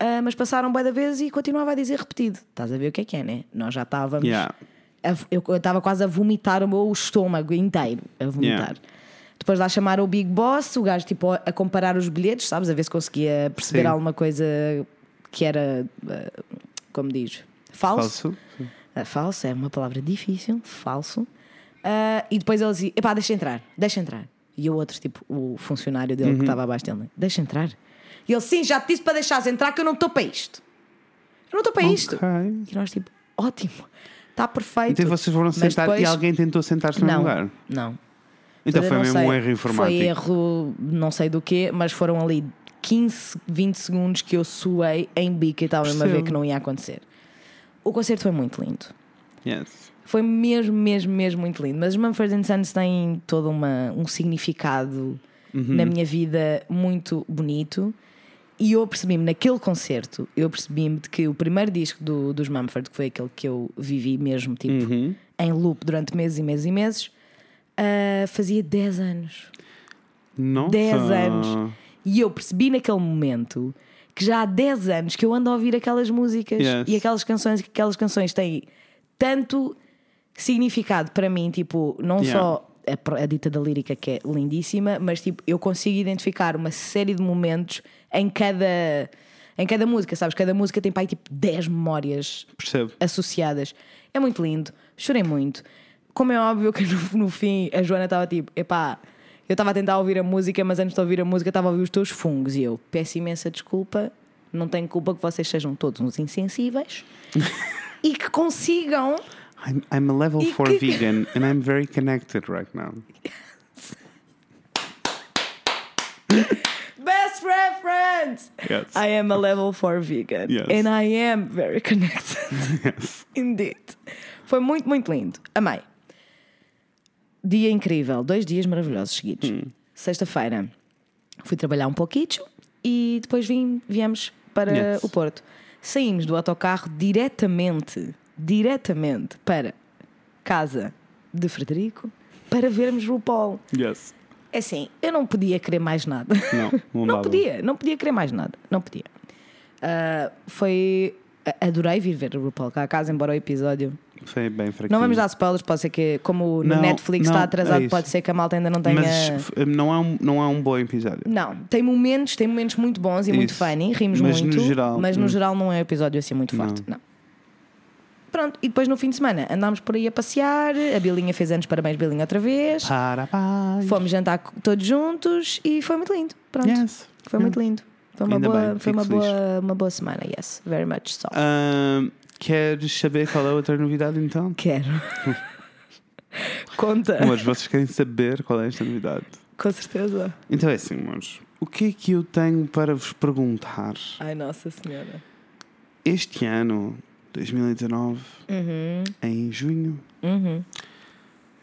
ah, mas passaram bem da vez e continuava a dizer repetido. Estás a ver o que é que é, né? Nós já estávamos. Yeah. a- eu estava quase a vomitar o meu estômago inteiro, a vomitar. Yeah. Depois lá chamar o Big Boss, o gajo tipo a comparar os bilhetes, sabes? A ver se conseguia perceber Sim. alguma coisa que era, ah, como diz, Falso? Uh, falso é uma palavra difícil, falso. Uh, e depois ele dizia: epá, deixa entrar, deixa entrar. E o outro, tipo, o funcionário dele Uhum. que estava abaixo dele, deixa entrar. E ele: sim, já te disse para deixares entrar que eu não estou para isto. Eu não estou para isto. Ok. E nós, tipo, ótimo, está perfeito. Então vocês foram sentar e depois- alguém tentou sentar-se no Não, lugar. não. Então foi mesmo sei. um erro informático. Foi erro, não sei do quê, mas foram ali 15, 20 segundos que eu suei em bico e estava mesmo a ver que não ia acontecer. O concerto foi muito lindo. Yes. Foi mesmo, mesmo, mesmo muito lindo. Mas os Mumford Sons têm todo uma, um significado Uhum. na minha vida muito bonito. E eu percebi-me naquele concerto, eu percebi-me de que o primeiro disco do, dos Mumford, que foi aquele que eu vivi mesmo, tipo, Uhum. em loop durante meses e meses e meses, ah, fazia 10 anos. Nossa. 10 anos. E eu percebi naquele momento que já há 10 anos que eu ando a ouvir aquelas músicas Yes. e aquelas canções, que aquelas canções têm tanto significado para mim, tipo, não Yeah. só a, a dita da lírica que é lindíssima, mas tipo, eu consigo identificar uma série de momentos em cada em cada música, sabes? Cada música tem pai tipo 10 memórias Percebo. associadas. É muito lindo, chorei muito. Como é óbvio que no, no fim a Joana estava tipo, epá, eu estava a tentar ouvir a música, mas antes de ouvir a música estava a ouvir os teus fungos. E eu peço imensa desculpa, não tenho culpa que vocês sejam todos uns insensíveis e que consigam. I'm, I'm a level E 4 que- vegan and I'm very connected right now. Best reference! Yes. I am a level 4 vegan. Yes. And I am very connected. Yes. Indeed. Foi muito, muito lindo. Amei. Dia incrível. Dois dias maravilhosos seguidos. Hum. Sexta-feira fui trabalhar um pouquinho e depois vim, viemos para Yes. o Porto. Saímos do autocarro diretamente, diretamente para casa de Frederico para vermos RuPaul. Yes. É assim, eu não podia querer mais nada. Não, não, Não podia, não podia querer mais nada. Não podia. Ah, foi. Adorei vir ver o RuPaul cá a casa, embora o episódio. Foi bem fraquinho. Não vamos dar spoilers, pode ser que, como no Não, Netflix não, está é atrasado, isso. pode ser que a malta ainda não tenha. Mas f- não é, um, não é um bom episódio. Não, tem momentos, tem momentos muito bons e muito Isso. funny, rimos Mas muito, no geral, mas no hum. geral não é um episódio assim muito forte. Não. Pronto, e depois no fim de semana andámos por aí a passear, a Bilinha fez anos, parabéns Bilinha outra vez. Parabéns. Fomos jantar todos juntos e foi muito lindo. Pronto. Yes. Foi muito lindo. Foi uma Ainda boa, bem, foi fico uma feliz. boa, uma boa semana, yes, very much so. Ahm, Queres saber qual é a outra novidade então? Quero. Conta. Amores, vocês querem saber qual é esta novidade? Com certeza. Então é assim, amores. O que é que eu tenho para vos perguntar? Ai, Nossa Senhora. Este ano, 2019, Uhum. em junho, Uhum.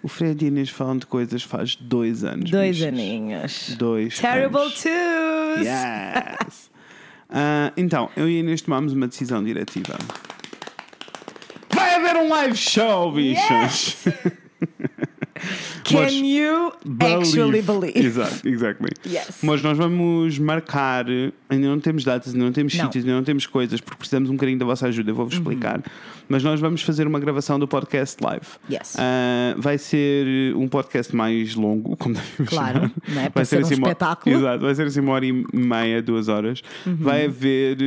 o Fred e Inês falam de coisas faz dois anos. Dois bichos. aninhos. Dois Terrible anos. twos. Yes! Ah, então, eu e a Inês tomámos uma decisão diretiva. Vai haver um live show, bichos! Can Mas- you actually believe? Exato, exactly. Yes. Mas nós vamos marcar, ainda não temos datas, ainda não temos Não. sítios, ainda não temos coisas, porque precisamos um bocadinho da vossa ajuda, eu vou-vos explicar. Mas nós vamos fazer uma gravação do podcast live. Yes. Ah, vai ser um podcast mais longo, como devem Claro, imaginar. não é? Para ser um uma- espetáculo. Exato, vai ser assim uma hora e meia, duas horas. Uhum. Vai haver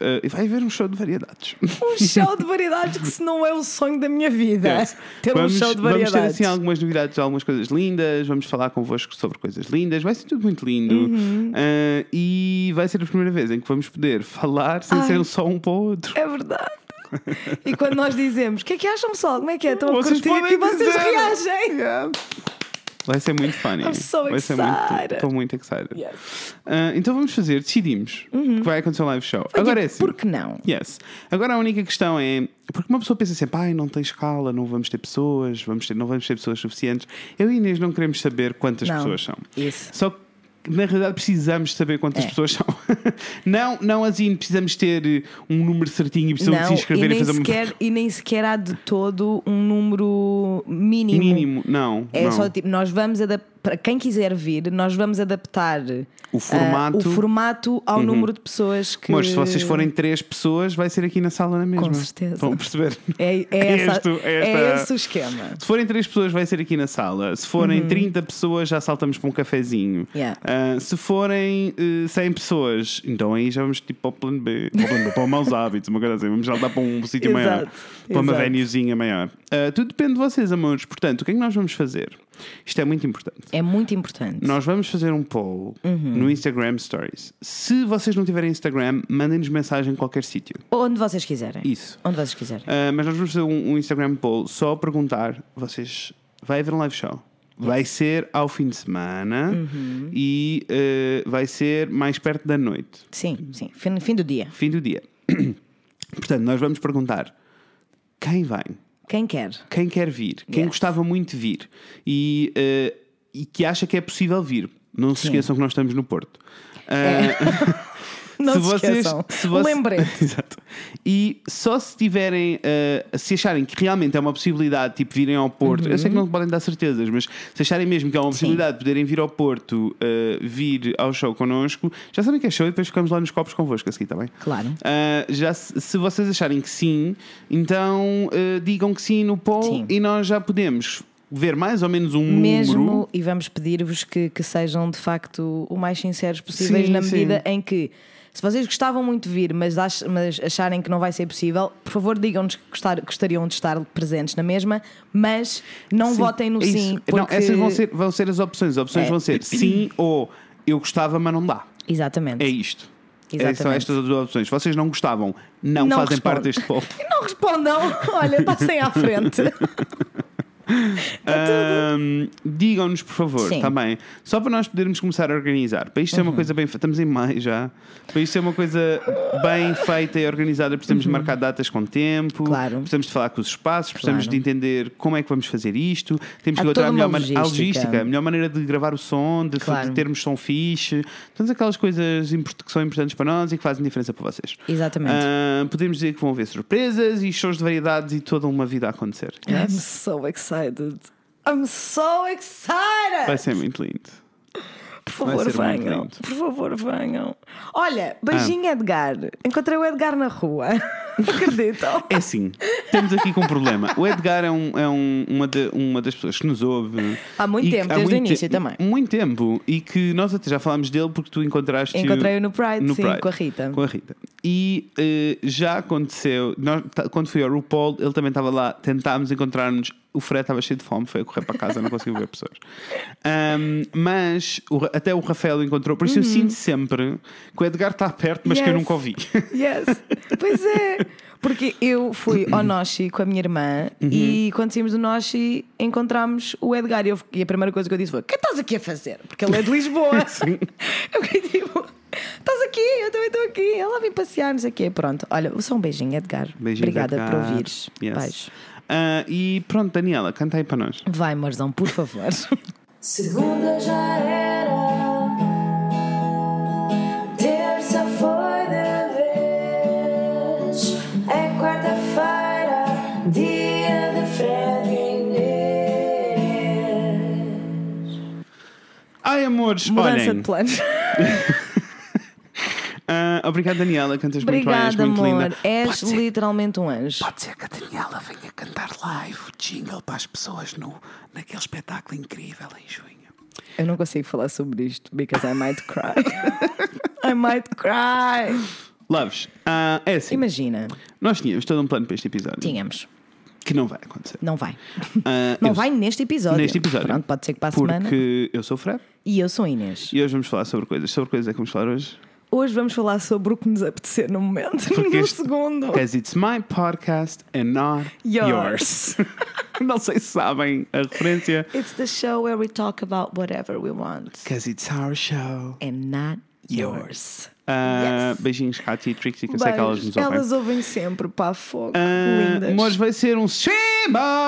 eh, vai haver um show de variedades. Um show de variedades que se não é o sonho da minha vida. Yes. Ter vamos, um show de vamos ter variedades. assim algumas novidades, algumas coisas lindas, vamos falar convosco sobre coisas lindas, vai ser tudo muito lindo. Uhum. Ah, e vai ser a primeira vez em que vamos poder falar sem Ai. ser só um para o outro. É verdade. E quando nós dizemos, o que é que acham, pessoal? Como é que é? Estão a Vocês curtir? E vocês dizer. reagem. Yeah. Vai ser muito funny. I'm so vai ser muito. Estou muito excited. Yes. Ah, então vamos fazer, decidimos que vai acontecer um live show. Agora é assim. Por que não? Yes. Agora a única questão é. Porque uma pessoa pensa sempre, ai, não tem escala, não vamos ter pessoas, vamos ter, não vamos ter pessoas suficientes. Eu e Inês não queremos saber quantas Não. pessoas são. Isso. Só que na realidade precisamos saber quantas É. pessoas são. não, não assim, precisamos ter um número certinho e precisamos Não, se e inscrever e, nem, fazer sequer, e nem sequer há de todo um número mínimo. mínimo. Não. É não. só tipo, nós vamos adaptar, para quem quiser vir, nós vamos adaptar O ah, formato. o formato ao número de pessoas que. Mas se vocês forem três pessoas, vai ser aqui na sala na mesma. Com certeza. Vão perceber? É, é, É essa- este- é é esta- esse o esquema. Se forem três pessoas, vai ser aqui na sala. Se forem 30 pessoas, já saltamos para um cafezinho. Uhum. Yeah. Ah, se forem eh, 100 pessoas, então aí já vamos tipo para o plano B, para o, plano B, para o maus hábitos, uma coisa assim. Vamos saltar para um sítio maior, para uma venuezinha maior. Ah, tudo depende de vocês, amores. Portanto, o que é que nós vamos fazer? Isto é muito importante. É muito importante. Nós vamos fazer um poll Uhum. no Instagram Stories. Se vocês não tiverem Instagram, mandem-nos mensagem em qualquer sítio. Onde vocês quiserem. Isso. Onde vocês quiserem. Uh, mas nós vamos fazer um, um Instagram poll só a perguntar: vocês vai haver um live show? Vai ser ao fim de semana Uhum. e uh, vai ser mais perto da noite, Sim, sim. Fim, fim do dia. fim do dia. Portanto, nós vamos perguntar quem vem, Quem quer. quem quer vir, quem Yes. gostava muito de vir e, uh, e que acha que é possível vir. Não se Sim. esqueçam que nós estamos no Porto. É. Não se, esqueçam. se você- Lembrete. Exato. E só se tiverem, uh, se acharem que realmente é uma possibilidade, tipo, virem ao Porto, eu sei que não podem dar certezas, mas se acharem mesmo que é uma possibilidade de poderem vir ao Porto, uh, vir ao show connosco, já sabem que é show e depois ficamos lá nos copos convosco a seguir, está bem? Claro. Uh, já se, se vocês acharem que sim, então digam que sim no poll Sim. e nós já podemos ver mais ou menos um Mesmo, número. e vamos pedir-vos que, que sejam de facto o mais sinceros possíveis Sim, na sim. medida em que. Se vocês gostavam muito de vir, mas, ach- mas acharem que não vai ser possível, por favor digam-nos que gostar- gostariam de estar presentes na mesma, mas não Sim, votem no é isso. sim. Não, Porque... essas vão ser, vão ser as opções. As opções É. vão ser sim ou eu gostava, mas não dá. Exatamente. É isto. É, Exatamente. são estas as duas opções. Se vocês não gostavam, não, Não fazem parte deste povo. E não respondam, olha, passem à frente. Ahm, Digam-nos, por favor, Sim. Uhum. também, só para nós podermos começar a organizar. Para isto ser uma coisa bem feita, estamos em maio já. Para isto ser uma coisa bem feita e organizada, precisamos de marcar datas com tempo, Uhum. Claro. precisamos de falar com os espaços, precisamos Claro. de entender como é que vamos fazer isto. Temos que encontrar a melhor uma man- a logística. logística, a melhor maneira de gravar o som, de, Claro. de termos som fixe, todas aquelas coisas que são importantes para nós e que fazem diferença para vocês. Exatamente. Ah, podemos dizer que vão haver surpresas e shows de variedades e toda uma vida a acontecer. I'm so excited. I'm so excited! Vai ser muito lindo. Por favor, venham. Por favor, venham. Olha, beijinho, Edgar. Encontrei o Edgar na rua. Acreditam? É assim, temos aqui com um problema. O Edgar é, um, é um- uma, de- uma das pessoas que nos ouve. Há muito e que- tempo, desde o início te- também. Muito tempo. E que nós até já falámos dele porque tu encontraste. Encontrei-o no Pride, sim, com a Rita. Com a Rita. E eh, já aconteceu, nós, quando fui ao RuPaul, ele também estava lá, tentámos encontrar-nos o Fred estava cheio de fome, foi a correr para casa, não conseguiu ver pessoas. Um, mas o até o Rafael encontrou, por isso eu sinto sempre que o Edgar está perto, mas que eu Uhum. Yes. nunca ouvi. Yes. Pois é. Porque eu fui ao Noshi com a minha irmã Uhum. e quando saímos do Noshi encontramos o Edgar e, eu- e a primeira coisa que eu disse foi: O que estás aqui a fazer? Porque ele é de Lisboa. Eu fiquei tipo: Estás aqui? Eu também estou aqui. Ela vem passear, não sei o quê. Pronto, olha, só um beijinho, Edgar. Beijinhos, Obrigada por Edgar. ouvires. Yes. Beijo. Ah, e pronto, Daniela, canta aí para nós. Vai, Marzão, por favor. Segunda já era, terça foi de vez, é quarta-feira, dia de Fred e Inês. Ai, amores, Mudança olhem. de planos. ah, obrigado, Daniela, cantas muito bem, és Obrigada, muito amor. linda. És Pode ser- literalmente um anjo. Pode ser que a Daniela venha live o jingle para as pessoas no, naquele espetáculo incrível em junho. Eu não consigo falar sobre isto because I might cry. I might cry. Loves, ah, é assim. Imagina, Nós tínhamos todo um plano para este episódio tínhamos. que não vai acontecer. Não vai. Ah, Não eu- vai neste episódio. Neste episódio. Pronto, pode ser que para a Porque semana. eu sou o Fred E eu sou a Inês. e hoje vamos falar sobre coisas. Sobre coisas é que vamos falar hoje. Hoje vamos falar sobre o que nos apetecer no momento. Porque no segundo. Because it's my podcast and not Yours. yours. não sei se sabem a referência. It's the show where we talk about whatever we want. Because it's our show. And not yours. Ah, Yes. Beijinhos, Katy e Trixie, que eu sei que elas nos ouvem. Elas ouvem sempre, pá, fogo. Ah, Lindas. mas vai ser um stream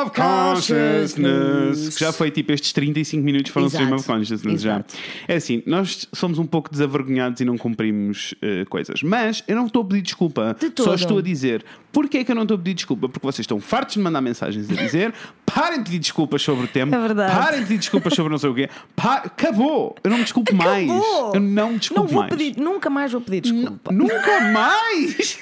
of consciousness. Que já foi tipo estes 35 minutos foram um Exato. stream of consciousness Exato. já. É assim, nós somos um pouco desavergonhados e não cumprimos eh, coisas. Mas eu não estou a pedir desculpa. De Só estou a dizer. Porquê é que eu não estou a pedir desculpa? Porque vocês estão fartos de mandar mensagens a dizer parem de pedir desculpas sobre o tempo. É verdade. Parem de pedir desculpas sobre não sei o quê. Pa- Acabou. Eu não me desculpo mais. Acabou. Eu não me Não desculpo vou mais. pedir, nunca mais vou pedir desculpa. Nunca mais!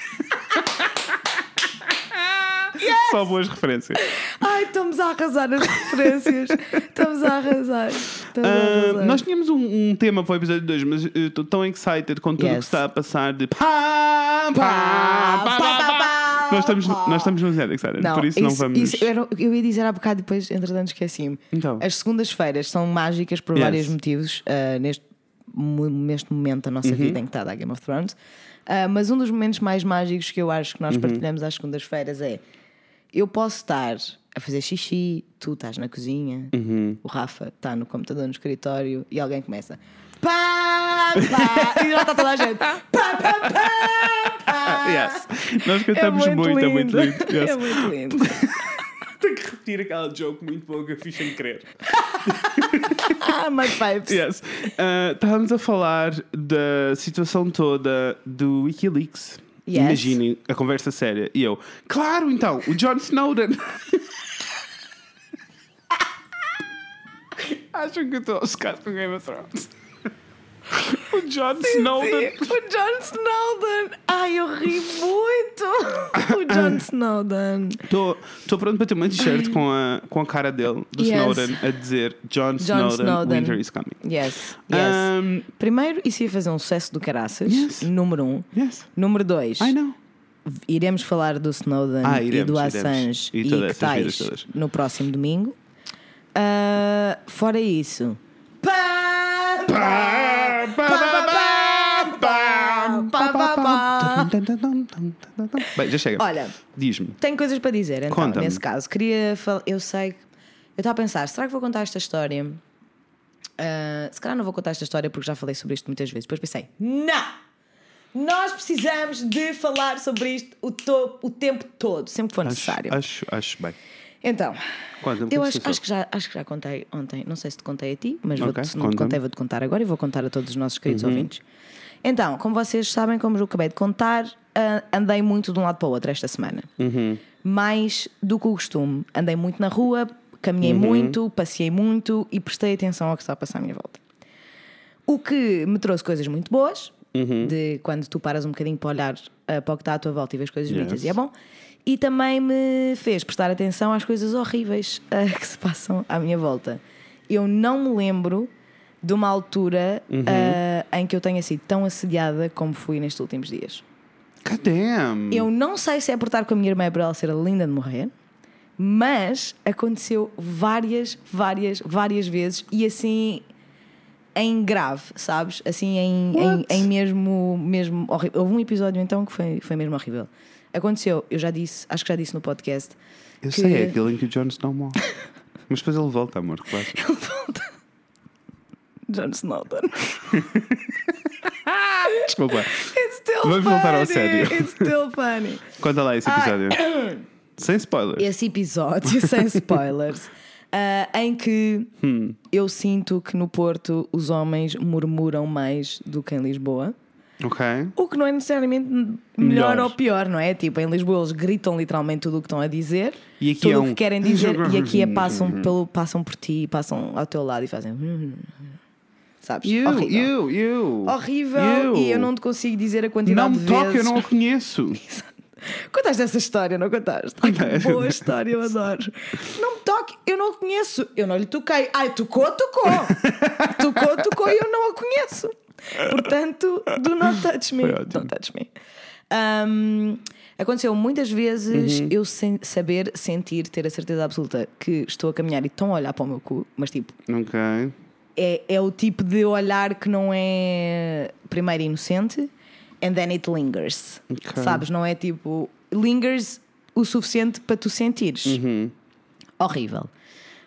Só boas referências. Ai, estamos a arrasar as referências. Estamos a arrasar. Estamos a Ah, arrasar. nós tínhamos um, um tema para o episódio 2, mas eu estou tão excited com tudo o que Yes. está a passar de pá, pá, pá, pá, pá. Nós estamos, nós estamos demasiado excited, por isso, não vamos. isso- eu, eu ia dizer há bocado, depois, entretanto, esqueci-me. Então. As segundas-feiras são mágicas por Yes. vários motivos ah, neste, neste momento da nossa Uhum. vida em que está a dar Game of Thrones. Ah, mas um dos momentos mais mágicos que eu acho que Uhum. nós partilhamos às segundas-feiras é eu posso estar a fazer xixi, tu estás na cozinha, Uhum. o Rafa está no computador no escritório e alguém começa. Pá, pá, e já está toda a gente. Pá, pá, pá, pá. Yes. Nós cantamos muito, é muito lindo. Yes. É muito lindo. Tenho que repetir aquela joke muito boa que eu fiz sem querer. My pipes. Yes. Ah, estávamos a falar da situação toda do Wikileaks. Yes. Imaginem a conversa séria. E eu, claro, então, o John Snowden. Acham que eu estou obcecado com Game of Thrones? O John Snowden. Sim, o John Snowden. Ai, eu ri muito. O John Snowden. Estou pronto para ter uma t-shirt com a, com a cara dele, do Yes. Snowden, a dizer John, Snowden, Snowden. Winter is coming. Yes, yes. Um, Primeiro, isso ia fazer um sucesso do caraças. Yes. Número um. yes. Número dois. I know. Iremos falar do Snowden Ah, e iremos, do iremos. Assange E e, todas que tais no próximo domingo. Ah, fora isso. Pá, pá, pá, pá, pá, pá, pá, pá. Bem, já chega. Olha, Diz-me. tenho coisas para dizer, então, Conta-me. nesse caso. Queria falar. Eu sei que. Eu estava a pensar, será que vou contar esta história? Ah, se calhar não vou contar esta história porque já falei sobre isto muitas vezes. Depois pensei, não! Nós precisamos de falar sobre isto o, to- o tempo todo, sempre que for Acho, necessário. acho, acho bem. Então, eu acho, acho que já, acho que já contei ontem. Não sei se te contei a ti, mas Ok, vou-te- se não te contei, vou-te contar agora e vou contar a todos os nossos queridos Uhum. ouvintes. Então, como vocês sabem, como eu acabei de contar, ah, andei muito de um lado para o outro esta semana. Uhum. Mais do que o costume. Andei muito na rua, caminhei Uhum. muito, passei muito e prestei atenção ao que está a passar à minha volta. O que me trouxe coisas muito boas, Uhum. de quando tu paras um bocadinho para olhar ah, para o que está à tua volta e vês coisas bonitas, Yes. e é bom. E também me fez prestar atenção às coisas horríveis ah, que se passam à minha volta. Eu não me lembro de uma altura Uhum. ah, em que eu tenha sido tão assediada como fui nestes últimos dias. God damn. Eu não sei se é por estar com a minha irmã para ela ser linda de morrer. Mas aconteceu várias, várias, várias vezes e assim em grave, sabes? Assim em, em, em mesmo, mesmo horrível. Houve um episódio então que foi, foi mesmo horrível. Aconteceu, eu já disse, acho que já disse no podcast. Eu que- sei, é aquele em que o Jon Snow morre. Mas depois ele volta, amor, claro. Jon Snowden. Desculpa. It's still Vamos funny. voltar ao sério. It's still funny. Conta lá esse episódio. Sem spoilers. Esse episódio, sem spoilers, ah, em que Hum. eu sinto que no Porto os homens murmuram mais do que em Lisboa. Ok. O que não é necessariamente melhor, Melhor. ou pior, não é? Tipo, em Lisboa eles gritam literalmente tudo o que estão a dizer, E aqui tudo é o um- que querem dizer, e aqui é passam, pelo, passam por ti, passam ao teu lado e fazem. Sabes? You, Horrível. you, you. Horrível You. e eu não te consigo dizer a quantidade Não me de toque, eu vezes. não a conheço. Contaste essa história, não contaste? Ai, que boa história, eu adoro. Não me toque, eu não a conheço. Eu não lhe toquei. Ai, tocou, tocou. tocou, tocou e eu não a conheço. Portanto, do not touch me. Don't touch me. Um, aconteceu muitas vezes Uhum. eu sen- saber, sentir, ter a certeza absoluta que estou a caminhar e estão a olhar para o meu cu, mas tipo, é, é o tipo de olhar que não é primeiro inocente and then it lingers. Ok. Sabes? Não é tipo lingers o suficiente para tu sentires. Uhum. Horrível.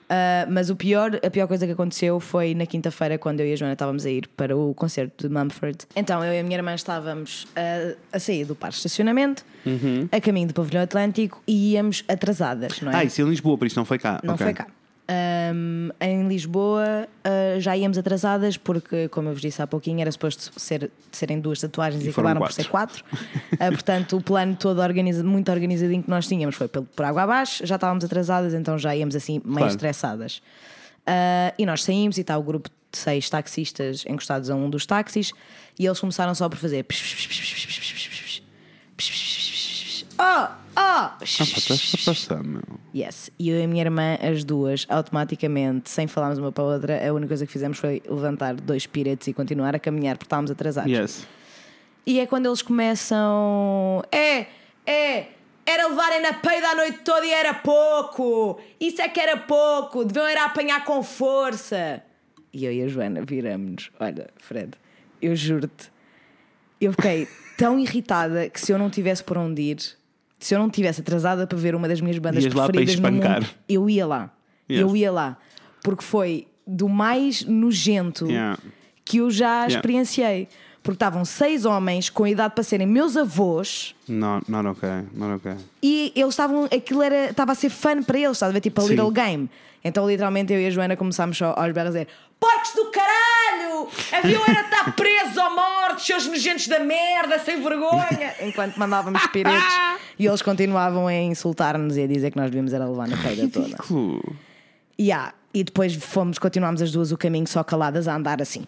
Ah, mas o pior, a pior coisa que aconteceu foi na quinta-feira, quando eu e a Joana estávamos a ir para o concerto de Mumford. Então eu e a minha irmã estávamos a, a sair do parque de estacionamento, Uhum. a caminho do pavilhão Atlântico e íamos atrasadas, não é? Ah, isso em Lisboa, por isso não foi cá. Não Ok. foi cá. Ahm, em Lisboa ah, já íamos atrasadas porque, como eu vos disse há pouquinho, era suposto ser, serem duas tatuagens E e, acabaram por ser quatro. Ah, portanto, o plano todo organiza, muito organizadinho que nós tínhamos foi pelo, por água abaixo, já estávamos atrasadas, então já íamos assim meio Claro. estressadas. Ah, e nós saímos e está o grupo de seis taxistas encostados a um dos táxis e eles começaram só por fazer. Oh! Oh! Ah, pá, estás a passar, meu. Yes. E eu e a minha irmã, as duas, automaticamente, sem falarmos uma para a outra, a única coisa que fizemos foi levantar dois piretes e continuar a caminhar porque estávamos atrasados. Yes. E é quando eles começam. É, é, era levarem na peida a noite toda e era pouco. Isso é que era pouco. Deviam era apanhar com força. E eu e a Joana viramos-nos. Olha, Fred, eu juro-te, eu fiquei tão irritada que se eu não tivesse por onde ir, se eu não tivesse atrasada para ver uma das minhas bandas Ias lá para preferidas no mundo, eu ia lá. Yes. Eu ia lá. Porque foi do mais nojento Yeah. que eu já Yeah. experienciei. Porque estavam seis homens com idade para serem meus avós Not, not ok, not ok. e eles estavam. Aquilo era, estava a ser fun para eles, estava a ver tipo a Sim. Little Game. Então, literalmente, eu e a Joana começámos só aos berros a dizer: Porcos do caralho! Haviam era estar presos ou mortos, seus nojentos da merda, sem vergonha! Enquanto mandávamos piretes e eles continuavam a insultar-nos e a dizer que nós devíamos era levar na peida toda. Yeah. E depois fomos, continuámos as duas o caminho só caladas a andar assim,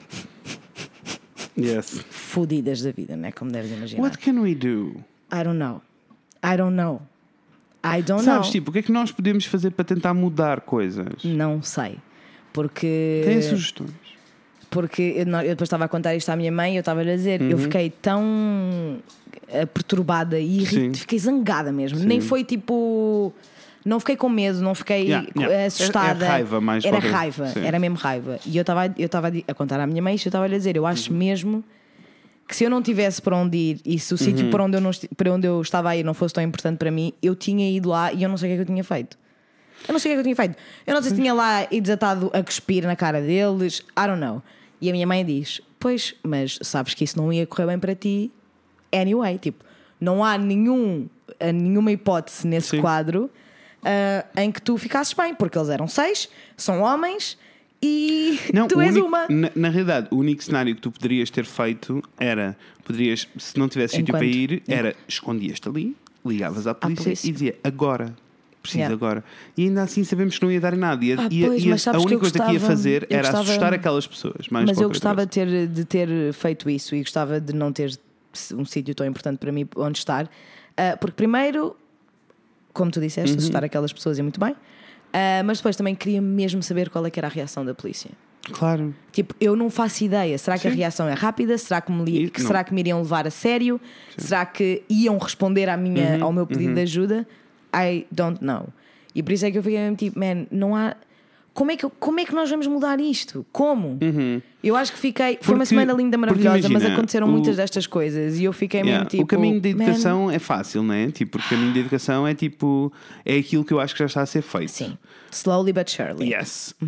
Yes. fodidas da vida, né? Como deves imaginar. What can we do? I don't know. I don't know. I don't Sabes, know. tipo, o que é que nós podemos fazer para tentar mudar coisas? Não sei. Porque. Tem sugestões? Porque eu, não- eu depois estava a contar isto à minha mãe e eu estava-lhe a dizer, Uhum. eu fiquei tão eh, perturbada e irri- Sim. fiquei zangada mesmo. Sim. Nem foi tipo. Não fiquei com medo, não fiquei Yeah, yeah. assustada. É raiva mais Era qualquer- raiva, sim. era mesmo raiva. E eu estava eu estava a contar à minha mãe isto, eu estava-lhe a dizer, eu acho Uhum. mesmo que se eu não tivesse para onde ir e se o sítio Uhum. para, onde eu não para onde eu estava a ir não fosse tão importante para mim, eu tinha ido lá e eu não sei o que é que eu tinha feito. Eu não sei o que é que eu tinha feito. Eu não sei se tinha lá e desatado a cuspir na cara deles. I don't know. E a minha mãe diz: Pois, mas sabes que isso não ia correr bem para ti anyway. Tipo, não há nenhum, nenhuma hipótese nesse Sim. quadro ah, em que tu ficasses bem, porque eles eram seis, são homens e tu o és único- uma. Na, na realidade, o único cenário que tu poderias ter feito era: poderias, se não tivesse sítio para ir, era escondias-te ali, ligavas à polícia, polícia. e dizia agora. Preciso Yeah. agora. E ainda assim sabemos que não ia dar em nada. Ia, Ah, ia- pois, ia- a que única coisa que ia gostava- fazer era gostava- assustar aquelas pessoas. Mas eu gostava de ter, de ter feito isso e gostava de não ter um sítio tão importante para mim onde estar. Ah, porque, primeiro, como tu disseste, Uhum. assustar aquelas pessoas é muito bem. Ah, mas depois também queria mesmo saber qual é que era a reação da polícia. Claro. Tipo, eu não faço ideia. Será que a Sim. reação é rápida? Será que, me li- E- que não. será que me iriam levar a sério? Será que iam responder à minha, Uhum, ao meu pedido de ajuda? I don't know. E por isso é que eu fiquei mesmo tipo, man, não há. Como é, que, como é que nós vamos mudar isto? Como? Eu acho que fiquei. Foi uma Porque- semana linda, porque maravilhosa, mas imagina, aconteceram o- muitas destas coisas e eu fiquei Yeah, mesmo tipo. o caminho da man, educação é fácil, não é? Tipo, o caminho da educação é tipo. É aquilo que eu acho que já está a ser feito. Sim, slowly but surely. Yes. Uh,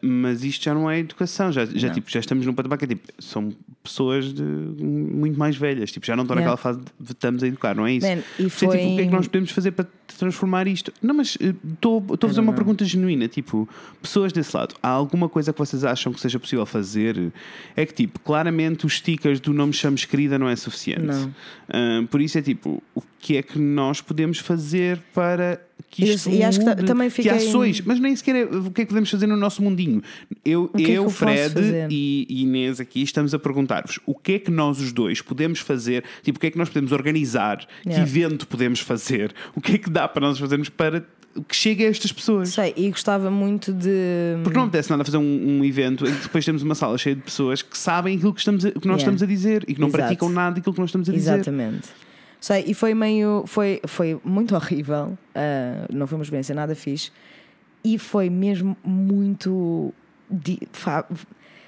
mas isto já não é educação, já, já, tipo, já estamos num patamar que é tipo, são pessoas de, muito mais velhas, tipo, já não estão Yeah. naquela fase de estamos a educar, não é isso? Man, e Por isso é, tipo, foi- o que é que nós podemos fazer para transformar isto? Não, mas eh, estou a fazer uma pergunta genuína, tipo, pessoas desse lado, há alguma coisa que vocês acham que seja possível fazer? É que tipo, claramente os stickers do não me chames querida não é suficiente. Não. Uh, por isso é tipo, o que é que nós podemos fazer para que isto e acho que também Que fiquei- ações, mas nem sequer é, o que é que podemos fazer no nosso mundinho. Eu, que é que eu eu posso Fred e Inês aqui estamos a perguntar-vos o que é que nós os dois podemos fazer, tipo, o que é que nós podemos organizar, que Yeah. evento podemos fazer, o que é que dá para nós fazermos para que chegue a estas pessoas. Sei, e gostava muito de. Porque não apetece nada fazer um, um evento em que depois temos uma sala cheia de pessoas que sabem aquilo que, estamos a- que nós Yeah. estamos a dizer e que não Exato. praticam nada daquilo que nós estamos a dizer. Exatamente. Sei, e foi meio. Foi, foi muito horrível. ah, não foi uma experiência nada fixe. E foi mesmo muito. di- fa-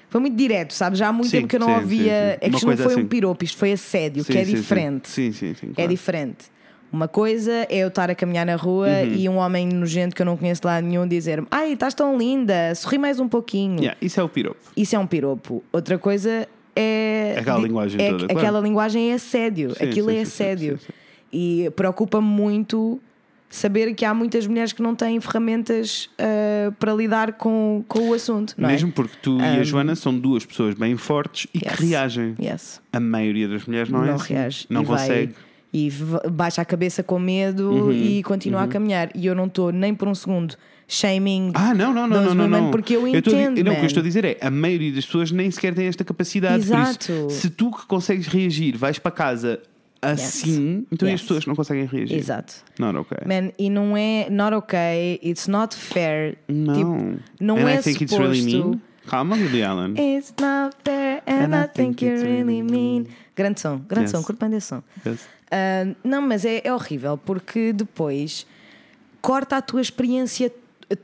Foi muito direto, sabes? Já há muito Sim, tempo que eu não sim, ouvia. sim. É que isto não foi assim. um piropo, isto foi assédio, que é sim. diferente. Sim, sim, sim. É claro. diferente. Uma coisa é eu estar a caminhar na rua Uhum. e um homem nojento que eu não conheço lá nenhum dizer-me: Ai, estás tão linda, sorri mais um pouquinho. Yeah, isso é o piropo. Isso é um piropo. Outra coisa é. Aquela linguagem é, toda, Aquela claro. linguagem é assédio. Sim, Aquilo sim, é assédio. sim. E preocupa-me muito saber que há muitas mulheres que não têm ferramentas ah, para lidar com, com o assunto. Não Mesmo é? porque tu e a Joana são duas pessoas bem fortes e Yes. que reagem. Yes. A maioria das mulheres não, é assim. reage. Não e vai- consegue. Uhum. e baixa a cabeça com medo e continua a caminhar. E eu não estou nem por um segundo shaming. Ah, não, não, não, não, não, não. porque eu entendo, não, o que eu estou a dizer é a maioria das pessoas nem sequer tem esta capacidade. Exato. Isso, se tu que consegues reagir vais para casa assim, então Yes. as pessoas não conseguem reagir. Exato. Not okay. Man, e não é not okay, it's not fair. Não. Tipo, não And é I think it's suposto. really mean. Calma, Lily Allen. It's not fair and, I think you're really mean. Grande som, grande Yes. som, curto bem som. Yes. Ah, não, mas é, é horrível porque depois corta a tua experiência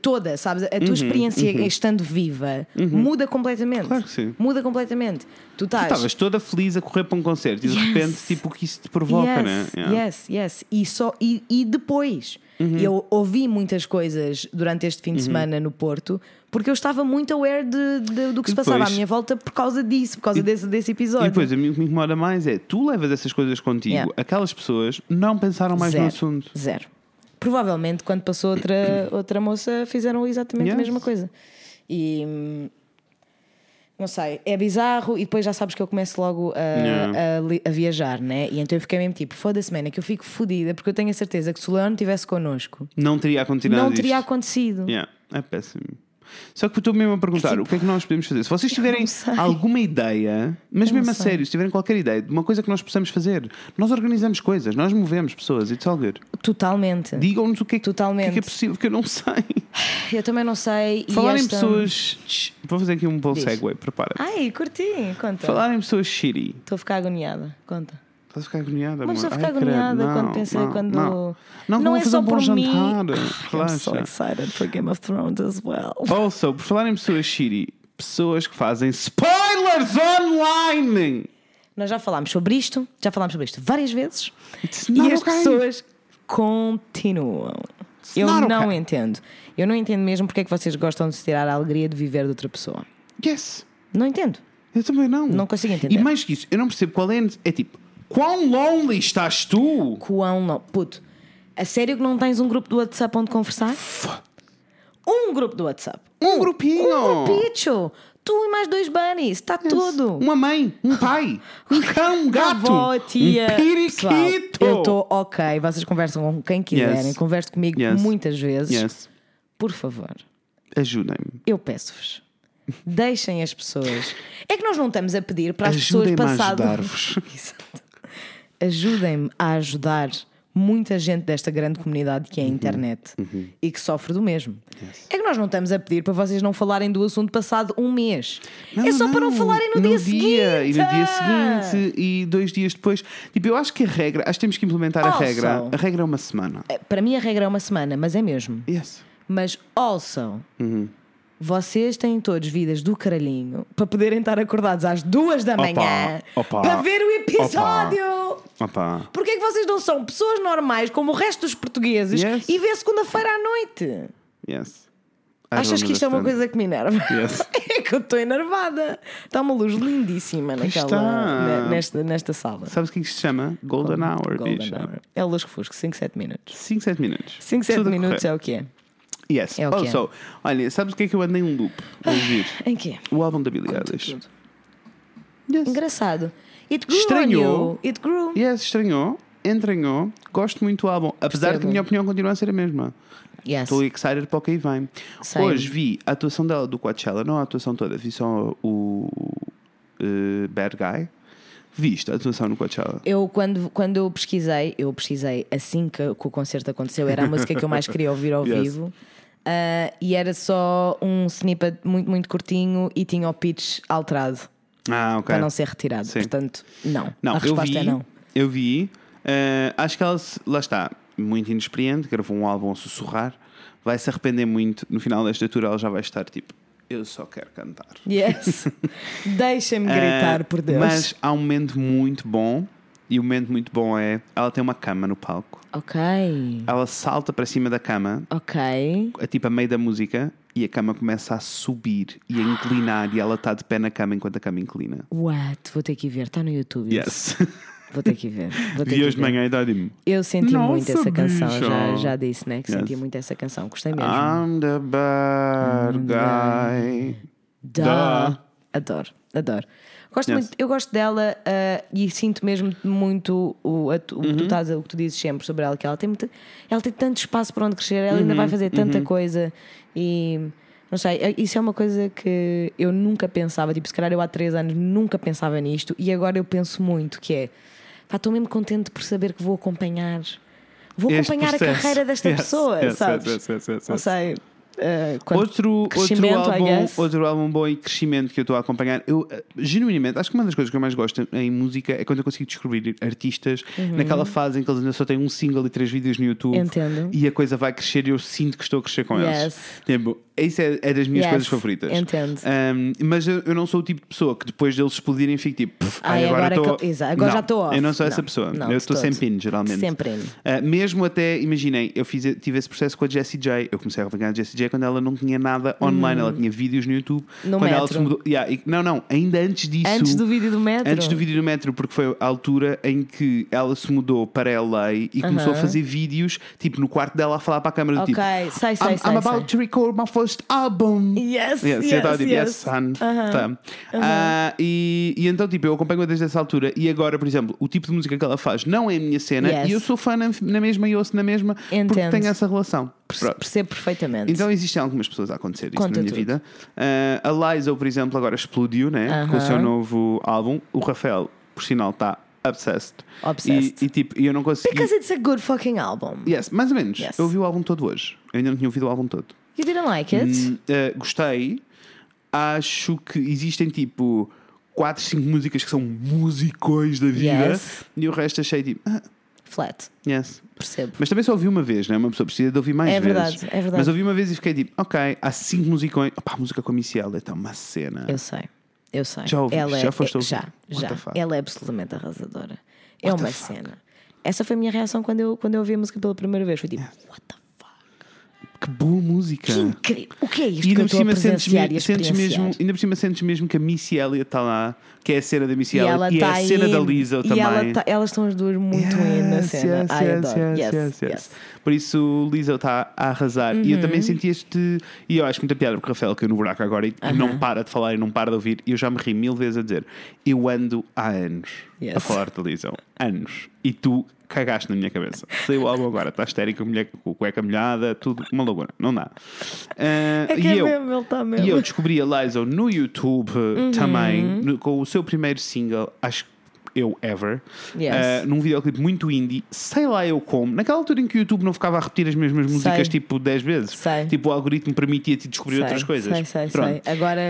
toda, sabes? A tua Uhum, experiência estando viva muda completamente. Claro que sim. Muda completamente. Tu estavas toda feliz a correr para um concerto e de Yes. repente, tipo, o que isso te provoca, yes, né? Yeah. Yes, yes. E, só, e, e depois, Uhum. eu ouvi muitas coisas durante este fim de semana no Porto, porque eu estava muito aware de, de- do que se passava à depois- minha volta por causa disso, por causa E- desse, desse episódio. E depois, a mim o que me incomoda mais é tu levas essas coisas contigo, Yeah. aquelas pessoas não pensaram mais Zero. no assunto. Zero. Provavelmente, quando passou outra, outra moça, fizeram exatamente a Yes. mesma coisa. E. Não sei, é bizarro e depois já sabes que eu começo logo a, Yeah. a a viajar, né? E então eu fiquei mesmo tipo, foda-se, man, é que eu fico fodida porque eu tenho a certeza que se o Leão estivesse connosco, Não teria acontecido não teria disto. acontecido. Yeah, é péssimo. Só que estou mesmo a perguntar o que é que nós podemos fazer. Se vocês tiverem alguma ideia, mas Eu mesmo a sério, se tiverem qualquer ideia de uma coisa que nós possamos fazer, nós organizamos coisas, nós movemos pessoas, it's all good. Totalmente. Digam-nos o que é que, o que é, Totalmente. é possível, que eu não sei. Eu também não sei. Falar em pessoas. Vou fazer aqui um bom Diz. segue, prepara. Ai, curti, conta. Falar em pessoas shitty. Estou a ficar agoniada, conta. Estás a ficar agoniada, Uma pessoa credo, agoniada não, quando pensa não, quando. Não, não, não é só um bom por mim. jantar. I'm so Relaxa. excited for Game of Thrones as well. Also, por falar em pessoas shitty, pessoas que fazem spoilers online. Nós já falámos sobre isto, já falámos sobre isto várias vezes It's e as okay. pessoas continuam. Eu not não okay. entendo. Eu não entendo mesmo porque é que vocês gostam de se tirar a alegria de viver de outra pessoa. Yes. Não entendo. Eu também não. Não consigo entender. E mais que isso, eu não percebo qual é. É tipo, quão lonely estás tu? Quão não. Puto, a sério que não tens um grupo do WhatsApp onde conversar? Um grupo do WhatsApp. Um grupinho. Um grupito. Tu e mais dois bunnies. Está tudo. Uma mãe, um pai, um cão, um A gato, avó, a tia. um periquito. Pessoal, eu estou ok. Vocês conversam com quem quiserem. Yes. Converse comigo Yes. muitas vezes. Yes. Por favor, Ajudem-me. eu peço-vos. Deixem as pessoas. É que nós não estamos a pedir para as Ajudem-me pessoas a passado. ajudar-vos. Exato. Ajudem-me a ajudar muita gente desta grande comunidade que é a internet e que sofre do mesmo. É que nós não estamos a pedir para vocês não falarem do assunto passado um mês. é só para não falarem no, dia, seguinte. E no dia seguinte e dois dias depois. Tipo, eu acho que a regra, acho que temos que implementar a Also- regra. A regra é uma semana. É, Para mim a regra é uma semana, mas é mesmo. Yes. Mas also, vocês têm todos vidas do caralhinho para poderem estar acordados às duas da manhã opa, para ver o episódio. Opa. Porquê é que vocês não são pessoas normais como o resto dos portugueses Yes. e vê segunda-feira à noite? Yes. I Achas que isto é uma coisa que me enerva? Yes. é que eu estou enervada. Está uma luz lindíssima naquela, nesta, nesta sala. Sabes o que isto se chama? Golden Hour. Golden hour. É luz que fusco, 5, 7 minutos. 5, 7 minutos. 5, 7 Tudo a minutos é o que é. Yes. é o que é. olha, sabes o que é que eu andei em loop a ouvir? Em quê? O álbum da Billie Eilish. Yes. Engraçado. It grew Estranhou. It grew. Yes, estranhou, entranhou. Gosto muito do álbum. Apesar de que Percebo. a minha opinião continua a ser a mesma. Yes. Estou excited para o que aí vem. Same. Hoje vi a atuação dela do Coachella, não a atuação toda, vi só o eh, Bad Guy. Viste a atuação no Coachella? Eu, quando, quando eu pesquisei, eu pesquisei assim que, que o concerto aconteceu, era a música que eu mais queria ouvir ao Yes. vivo. Ah, e era só um snippet muito, muito curtinho e tinha o pitch alterado Ah, ok. para não ser retirado. Sim. Portanto, não. Não, a resposta vi, é não. Eu vi. eh, acho que ela, se- lá está, muito inexperiente, gravou um álbum a sussurrar. Vai se arrepender muito. No final desta tour, ela já vai estar tipo: Eu só quero cantar. Yes. Deixem-me gritar, Eh, por Deus. Mas há um momento muito bom. E o momento muito bom é: ela tem uma cama no palco. Ok. Ela salta para cima da cama, Ok. a, tipo a meio da música, e a cama começa a subir e a inclinar. E ela está de pé na cama enquanto a cama inclina. What? Vou ter que ver. Está no YouTube. Yes. Vou ter que ver. Vou ter ir hoje de manhã e dá-me. Eu senti Nossa, muito essa canção, já, já disse, né? Que Yes. senti muito essa canção, gostei mesmo. I'm the bad guy. Dá. Duh. Adoro, adoro. Gosto Yes. muito, eu gosto dela ah, e sinto mesmo muito o, a o Uhum. que tu estás o que tu dizes sempre sobre ela, que ela tem, muita, ela tem tanto espaço para onde crescer, ela Uhum. ainda vai fazer tanta coisa e não sei, é- isso é uma coisa que eu nunca pensava, tipo, se calhar eu há três anos nunca pensava nisto e agora eu penso muito que é pá, estou mesmo contente por saber que vou acompanhar vou acompanhar a carreira desta Yes, pessoa, yes, sabes? yes, yes, yes, Não yes. sei. Quanto Outro, outro, álbum, outro álbum bom e crescimento que eu estou a acompanhar. Eu, eh, genuinamente, acho que uma das coisas que eu mais gosto em música é quando eu consigo descobrir artistas naquela fase em que eles ainda só têm um single e três vídeos no YouTube Uhum. Entendo. e a coisa vai crescer e eu sinto que estou a crescer com Yes. eles. Tipo, isso é, é das minhas Yes, coisas favoritas. entendo. Um, mas eu, eu não sou o tipo de pessoa que depois deles explodirem fico tipo, "Pff, Ai, agora agora eu- exato, agora já estou off. Eu não sou essa Não, pessoa. não, eu estou sempre in, geralmente. Sempre in. Uh, mesmo até, imaginei, eu fiz, tive esse processo com a Jessie J. Eu comecei a acompanhar a Jessie J quando ela não tinha nada online, ela tinha vídeos no YouTube. Hum. No quando ela metro. se mudou. Yeah, e- não, não, ainda antes disso. Antes do vídeo do metro? Antes do vídeo do metro, porque foi a altura em que ela se mudou para LA e começou a fazer vídeos, tipo, no quarto dela a falar para a câmera do Ok, tipo. sei, sei, I'm, sei, I'm about to record my first album. Yes, Yes, yes, estava tipo, yes. yes, son. Tá. Ah, e, e então, tipo, eu acompanho desde essa altura. E agora, por exemplo, o tipo de música que ela faz não é a minha cena. Yes. E eu sou fã na, na mesma e ouço na mesma porque Entendo. tenho essa relação. Pronto. Percebo perfeitamente. Então existem algumas pessoas a acontecer isso Conta na minha tudo. vida. Ah, a Liza, por exemplo, agora explodiu, né? Com o seu novo álbum. O Rafael, por sinal, está obsessed. Obsessed. E, e, tipo, eu não consegui. Because it's a good fucking album. Yes, mais ou menos. Yes. Eu ouvi o álbum todo hoje. Eu ainda não tinha ouvido o álbum todo. You didn't like it? Hum, uh, gostei. Acho que existem tipo 4, 5 músicas que são musicões da vida Yes. e o resto achei tipo, ah, Flat. yes. Percebo. Mas também só ouvi uma vez, né? Uma pessoa precisa de ouvir mais É vezes. verdade, é verdade. Mas ouvi uma vez e fiquei tipo, ok, há 5 musicões. Opa, a música com a Missy Elliott é uma cena. Eu sei. Eu sei. Já ouviste? Ela é, Já foste é- ouvir? Já, já. Ela é absolutamente arrasadora. É What the uma fuck? cena. Essa foi a minha reação quando eu, quando eu ouvi a música pela primeira vez. Foi tipo, what the fuck? Que boa música. Que incrível. O que é isto E que ainda eu por, cima sentes, me- e sentes mesmo, ainda por cima sentes mesmo que a Missy Elliott está lá, que é a cena da Missy Elliott e, é está a cena aí, da Lisa e também. ela tá- elas estão as duas muito in na Yes, cena. yes, Ai, yes, adoro. yes, Yes, yes, yes. yes. Por isso Lisa está a arrasar. E eu também Uhum. senti este. E eu acho muita piada porque o Rafael caiu no buraco agora e, e não para de falar e não para de ouvir. E eu já me ri mil vezes a dizer: Eu ando há anos Yes. a falar de Lisa. Anos. E tu cagaste na minha cabeça. Saiu o álbum agora, está histérica, mulher com cueca molhada, tudo uma loucura. Não dá. Ah, É que e é eu, mesmo, ele está mesmo. e eu descobri a Liza no YouTube Uhum. também, no- com o seu primeiro single. Acho eu ever, Yes. uh, num videoclipe muito indie, sei lá eu como, naquela altura em que o YouTube não ficava a repetir as mesmas músicas tipo 10 vezes, Sei. tipo o algoritmo permitia-te descobrir Sei, outras coisas. Sei, sei, Pronto. sei. Agora,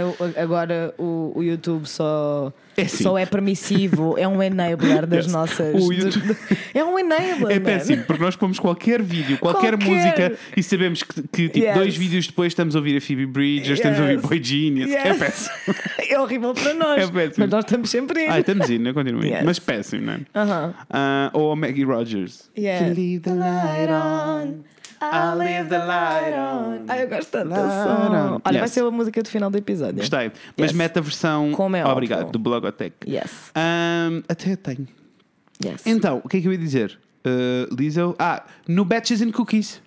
agora o, o YouTube só É assim. só é permissivo, é um enabler das Yes. nossas. YouTube- é um enabler. É péssimo, porque nós pomos qualquer vídeo, qualquer, Qualquer. música e sabemos que, que, tipo, Yes. dois vídeos depois estamos a ouvir a Phoebe Bridgers, estamos a ouvir Yes. Boy Genius. É Yes. péssimo. É horrível para nós. É péssimo. Mas nós estamos sempre Ah, indo. estamos indo, não continua Yes. Mas péssimo, não é? Aham. Ah, ou a Maggie Rogers. Yeah. To leave the light on. I'll leave the light on. Ai, eu gosto tanto desse som. Olha, vai Yes. ser a música do final do episódio. Gostei. Mas Yes. mete a versão. Como é Obrigado, óbvio. do Blogotech. Yes. Ahm, até tenho. Yes. Então, o que é que eu ia dizer? Uh, Lizzo. Ah, no Batches and Cookies.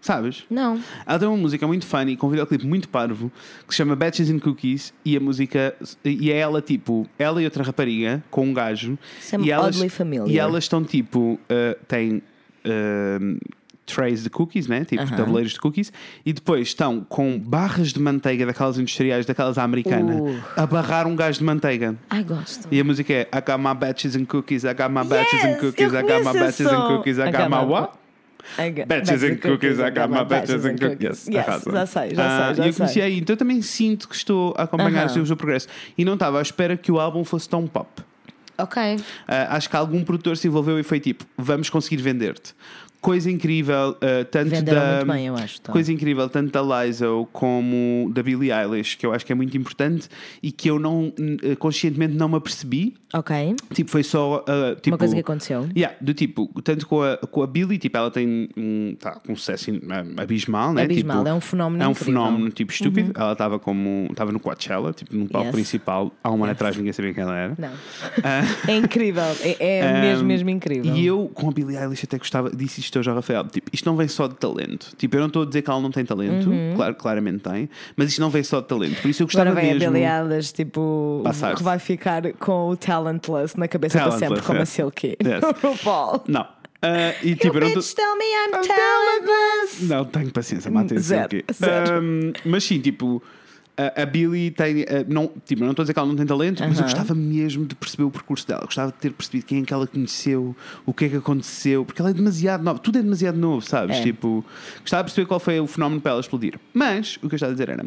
Sabes? Não. Ela tem uma música muito funny, com um videoclipe muito parvo, que se chama Batches and Cookies, e a música. E é ela tipo, ela e outra rapariga, com um gajo. Isso é e elas, oddly familiar. E elas estão tipo. uh, têm. uh, trays de cookies, né? Tipo tabuleiros de cookies, e depois estão com barras de manteiga daquelas industriais, daquelas americanas, Uh. a barrar um gajo de manteiga. Ai, gosto. E a música é I got my batches and cookies, I got my batches and cookies, I got my batches and cookies, I I got my what? I got- Batches and cookies, I got my batches and cookies. Yes, já sei, já Ah, sei, já E eu conheci sei. aí, então eu também sinto que estou a acompanhar Aham. o seu progresso. E não estava à espera que o álbum fosse tão pop. Ok. Ah, acho que algum produtor se envolveu e foi tipo: vamos conseguir vender-te. Coisa incrível, ah, tanto Venderam da. muito bem, eu acho. tá. Coisa incrível, tanto da Lizzo como da Billie Eilish, que eu acho que é muito importante e que eu não eh, conscientemente não me apercebi. Ok. Tipo, foi só. ah, tipo, Uma coisa que aconteceu. Yeah, do tipo, tanto com a, com a Billie, tipo, ela tem um, tá, um sucesso abismal, né? Abismal, Tipo, é um fenómeno É um incrível. Uhum. fenómeno tipo estúpido. Ela estava como. Estava no Coachella, tipo, no palco Yes. principal. Há um ano Yes. atrás ninguém sabia quem ela era. Não. É incrível. É, é mesmo, Um, mesmo incrível. E eu, com a Billie Eilish, até gostava, disse isto hoje ao Rafael: tipo, isto não vem só de talento. Tipo, eu não estou a dizer que ela não tem talento, claro, claramente tem, mas isto não vem só de talento. Por isso eu gostava Uhum. Agora vem mesmo. a Billie Eilish, tipo, que vai ficar com o Talentless na cabeça para sempre, Talentless, como a yes. Silky. Yes. No RuPaul. Não. Ah, e tipo, eu não tô- Bitch, tell me I'm, talentless. Não, tenho paciência, Zero, aqui. zero. Um, mas sim, tipo, a, a Billie tem. não, tipo, não estou a dizer que ela não tem talento, mas eu gostava mesmo de perceber o percurso dela. Gostava de ter percebido quem é que ela conheceu, o que é que aconteceu, porque ela é demasiado nova, tudo é demasiado novo, sabes? É. Tipo, gostava de perceber qual foi o fenómeno para ela explodir. Mas, o que eu estava a dizer era.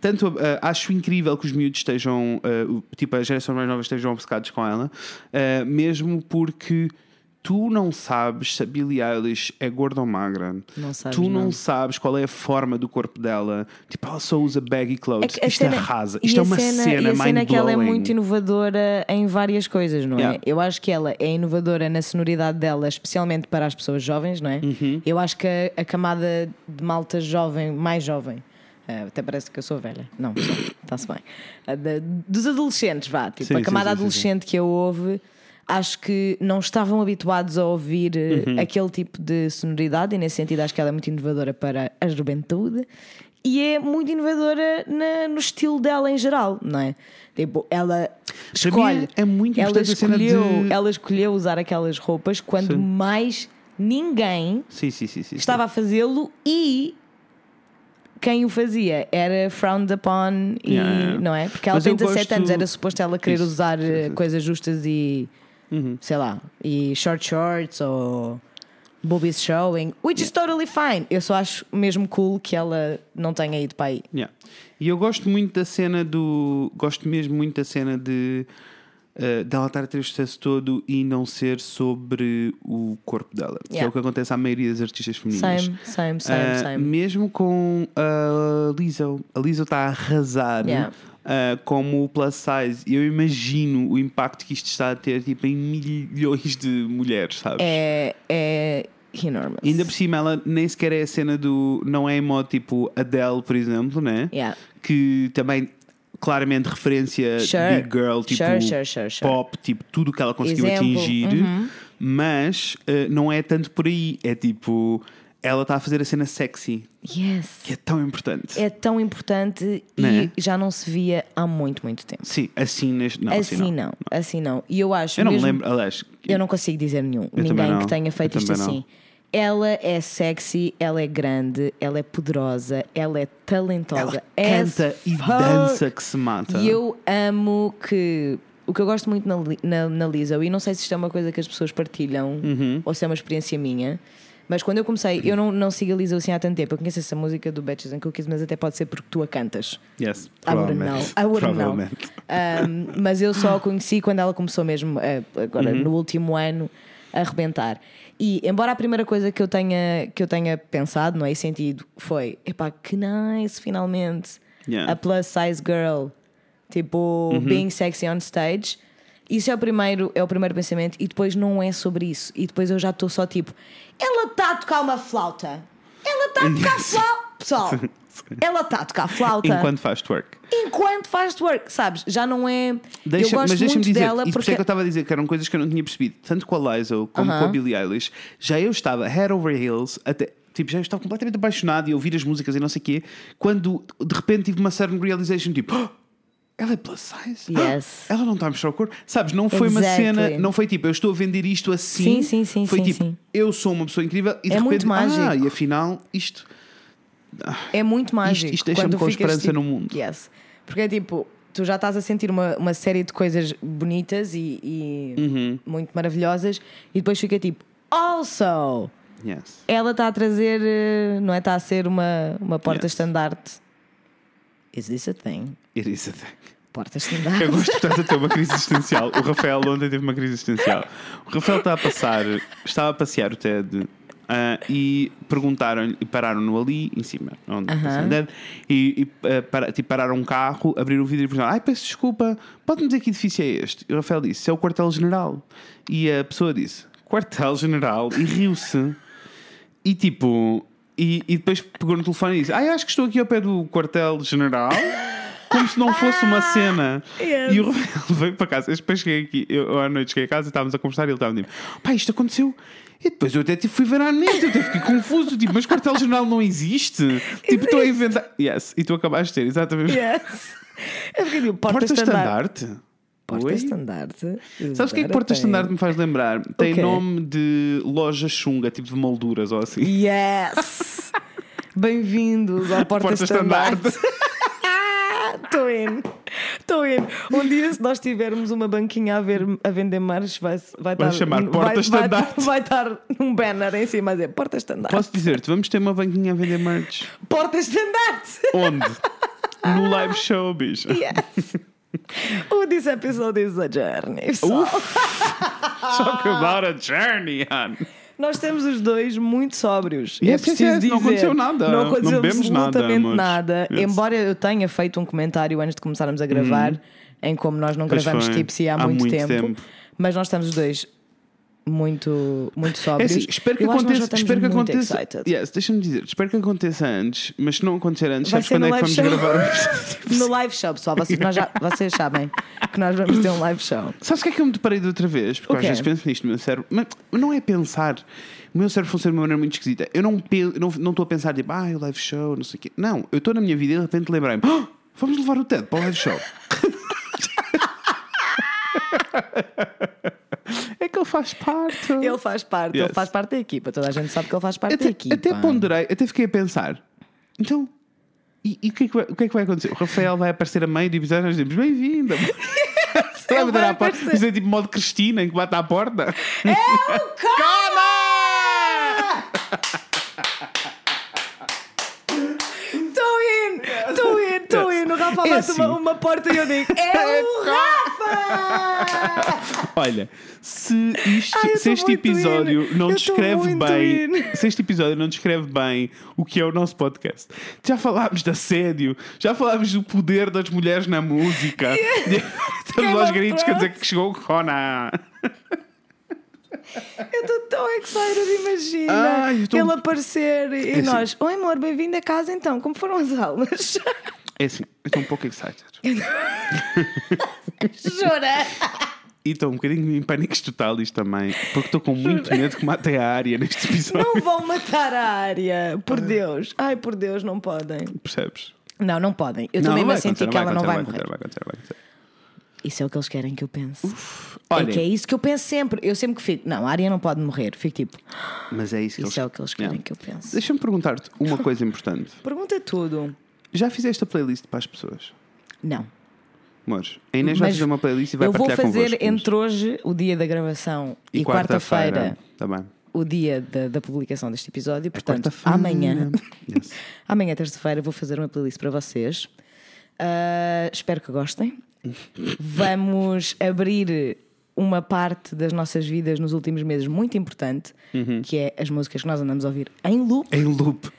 Tanto uh, acho incrível que os miúdos estejam, uh, tipo, as gerações mais novas estejam obcecados com ela, uh, mesmo porque tu não sabes se a Billie Eilish é gorda ou magra. Não sabes, tu não, não. sabes qual é a forma do corpo dela. Tipo, ela só usa baggy clothes. É Isto cena- arrasa. e Isto é uma cena, cena, E a cena é que ela é mind-blowing. muito inovadora em várias coisas, não é? Yeah. Eu acho que ela é inovadora na sonoridade dela, especialmente para as pessoas jovens, não é? Uhum. Eu acho que a, a camada de malta jovem, mais jovem, eh, até parece que eu sou velha. Não, está-se bem. A da- dos adolescentes, vá. Tipo, Sim, a camada sim, sim, adolescente que eu ouve. Acho que não estavam habituados a ouvir eh, Uhum. aquele tipo de sonoridade, e nesse sentido acho que ela é muito inovadora para a juventude e é muito inovadora na- no estilo dela em geral, não é? Tipo, ela escolhe. é muito ela escolheu, de- ela escolheu usar aquelas roupas quando Sim. mais ninguém Sim, sim, estava a fazê-lo e quem o fazia era frowned upon e Yeah, não é? Porque ela Mas tem eu 17 gosto- anos, era suposto ela querer Isso, usar eh, coisas justas e sei lá, e short shorts ou boobies showing, which is totally fine. Eu só acho mesmo cool que ela não tenha ido para aí. Yeah. E eu gosto muito da cena do. Gosto mesmo muito da cena de. Uh, dela estar a ter o sucesso todo e não ser sobre o corpo dela, que é Yeah. o que acontece à maioria das artistas femininas. Same, same, same, Uh, same. Mesmo com a Lizzo, a Lizzo está a arrasar Yeah. Uh, como o plus size. Eu imagino o impacto que isto está a ter tipo, em milhões de mulheres, sabes? É, é enormous. Ainda por cima, ela nem sequer é a cena do. Não é em modo tipo Adele, por exemplo, né? Yeah. Que também, claramente, referência Sure. Big Girl, tipo Sure, sure, pop, tipo tudo o que ela conseguiu Exemplo. atingir. Uhum. Mas eh, não é tanto por aí. É tipo. Ela está a fazer a cena sexy, Yes. que é tão importante. É tão importante Né? e já não se via há muito, muito tempo. Sim, assim neste. Não, assim, assim, não. não. assim não. E eu acho Eu não mesmo, me lembro, aliás. Eu não consigo dizer nenhum. Ninguém não. que tenha feito Eu isto não. assim. Ela é sexy, ela é grande, ela é poderosa, ela é talentosa. Ela canta e dança que se mata. E eu amo que o que eu gosto muito na, na, na Lizzo, e não sei se isto é uma coisa que as pessoas partilham Uhum. ou se é uma experiência minha, mas quando eu comecei, eu não, não sigo a Lizzo assim há tanto tempo. Eu conheço essa música do Betches and Cookies, mas até pode ser porque tu a cantas. Yes, I wouldn't know. I wouldn't know. Um, mas eu só a conheci quando ela começou mesmo, eh, agora Uhum. no último ano, a arrebentar. E embora a primeira coisa que eu tenha, que eu tenha pensado, não é? E sentido, foi: epá, que nice, finalmente. Yeah. A plus size girl. Tipo, Uhum. being sexy on stage. Isso é o primeiro, é o primeiro pensamento, e depois não é sobre isso. E depois eu já estou só tipo: ela está a tocar uma flauta. Ela está a tocar flauta. Pessoal, ela está a tocar flauta Enquanto faz twerk. enquanto faz twerk, sabes? Já não é. Deixa, eu gosto mas deixa-me dizer, dela isso por isso porque. é que eu estava a dizer que eram coisas que eu não tinha percebido, tanto com a Lizzo como com a. Billie Eilish. Já eu estava head over heels, até, tipo, já eu estava completamente apaixonado e a ouvir as músicas e não sei o quê, quando de repente tive uma certain realization, tipo, "Oh, ela é plus size? Yes. Ela não está a mostrar o corpo. Sabes, não foi uma Exactly. cena, não foi tipo, eu estou a vender isto assim. Sim, sim, sim, Foi sim, tipo, sim. eu sou uma pessoa incrível e de É repente, muito mágico. ah, e afinal, isto. É muito mágico. isto deixa-me quando com esperança tipo, no mundo. Yes. Porque é tipo, tu já estás a sentir uma, uma série de coisas bonitas e, e Uhum. muito maravilhosas, e depois fica tipo, also, Yes. ela está a trazer, eh, não é? Está a ser uma, uma Yes. porta-estandarte. Is this a thing? It is a thing. Porta-estandarte. Eu gosto portanto de ter uma crise existencial. O Rafael ontem teve uma crise existencial. O Rafael está a passar, estava a passear o TED ah, e perguntaram-lhe, e pararam-no ali em cima, onde uh TED, e, e ah, para- tipo, pararam um carro, abriram o vidro e perguntaram: Ai, peço desculpa, pode-me dizer que edifício é este? E o Rafael disse: É o quartel-general. E a pessoa disse: Quartel-general, e riu-se. E tipo, e, e depois pegou no telefone e disse: Ah, eu acho que estou aqui ao pé do quartel-general. Como se não fosse uma cena. Yes. E o Rafael veio para casa. Eu depois cheguei aqui, eu à noite cheguei a casa e estávamos a conversar e ele estava tipo: Pá, isto aconteceu. E depois eu até fui ver à net, eu até fiquei confuso, tipo, mas quartel-general não existe. Tipo, estou a inventar. Yes, e tu acabaste de ter, exatamente. Yes. É porque tipo, porta-estandarte. Oi? Porta-estandarte. Sabes o que é que Porta-estandarte me faz lembrar? Tem quê? nome de loja chunga, tipo de molduras ou assim. Yes! Bem-vindos ao Porta-Estandarte. Porta-estandarte. Estou in. Estou in. Um dia, se nós tivermos uma banquinha a, ver, a vender mares, vai, vai Vai estar. chamar vai- Porta-Estandarte. Vai, vai estar um banner em cima a dizer Porta-Estandarte. Posso dizer-te, vamos ter uma banquinha a vender merch. Porta-Estandarte! Onde? No live show, bicho. Yes! Oh, this episode is a journey. pessoal. Talk about a journey, hon. Nós estamos os dois muito sóbrios. Yes, é yes, preciso yes, dizer. não aconteceu nada. Não aconteceu Não bebemos nada, absolutamente nada. Yes. Embora eu tenha feito um comentário antes de começarmos a gravar, em como nós não Uhum. Pois gravamos foi. tipsy há, Há muito, muito tempo, tempo. Mas nós estamos os dois muito, muito É sóbrios. assim, espero que Eu aconteça. Espero que aconteça. Yes, deixa-me dizer, espero que aconteça antes, mas se não acontecer antes, Vai sabes quando é que vamos show. gravar? No live show, pessoal. Vocês, já- vocês sabem que nós vamos ter um live show. Sabes o que é que eu me deparei de outra vez? Porque O às vezes penso nisto no meu cérebro, mas não é pensar. O meu cérebro funciona de uma maneira muito esquisita. Eu não eu não não estou a pensar tipo, ah, o live show, não sei o quê. Não, eu estou na minha vida e de repente lembrei-me, "Ah, vamos levar o TED para o live show. é que ele faz parte. Ele faz parte, Yes. ele faz parte da equipa. Toda a gente sabe que ele faz parte da até, equipa. até ponderei, até fiquei a pensar. Então, e, e o, que é que vai, o que é que vai acontecer? O Rafael vai aparecer a meio do episódio e nós dizemos bem-vinda. Vai Ele bater vai à porta. aparecer. Isso é tipo modo Cristina em que bate à porta. Estou in, estou in, estou Rafa É bate assim. uma, uma porta e eu digo: É o Rafa! Olha, se, isto, Ai, se este episódio in. não Eu descreve bem, in. se este episódio não descreve bem o que é o nosso podcast, já falámos de assédio, já falámos do poder das mulheres na música, estamos Game aos gritos quer dizer que chegou o Corona. Eu estou tão excited, imagina. Ai, tô- Ele aparecer e assim. nós: Oi, amor, bem-vindo a casa então. Como foram as aulas? É assim, eu estou um pouco excited. Jura? E estou um bocadinho em pânico total isto também, porque estou com muito medo que matem a área neste episódio. Não vão matar a área, por Deus. Ai, por Deus, não podem. Percebes? Não, não podem. Eu Não, também me vai senti que ela não vai acontecer, morrer. vai acontecer, vai acontecer. Isso é o que eles querem que eu pense. Olha, É que é isso que eu penso sempre. Eu sempre que fico, não, a área não pode morrer. Fico tipo, mas é isso que isso eles é o que eles querem que eu pense. Deixa-me perguntar-te uma coisa importante. Pergunta tudo. Já fizeste a playlist para as pessoas? Não. Amores, a Inês vai Mas fazer uma playlist e vai eu vou partilhar fazer convosco. entre hoje, o dia da gravação, e, quarta-feira, Tá bem. o dia da, da publicação deste episódio. Portanto, Quarta-feira. amanhã, Yes. amanhã, terça-feira, vou fazer uma playlist para vocês. Ah, espero que gostem. Vamos abrir uma parte das nossas vidas nos últimos meses muito importante, Uhum. que é as músicas que nós andamos a ouvir em loop. Em loop.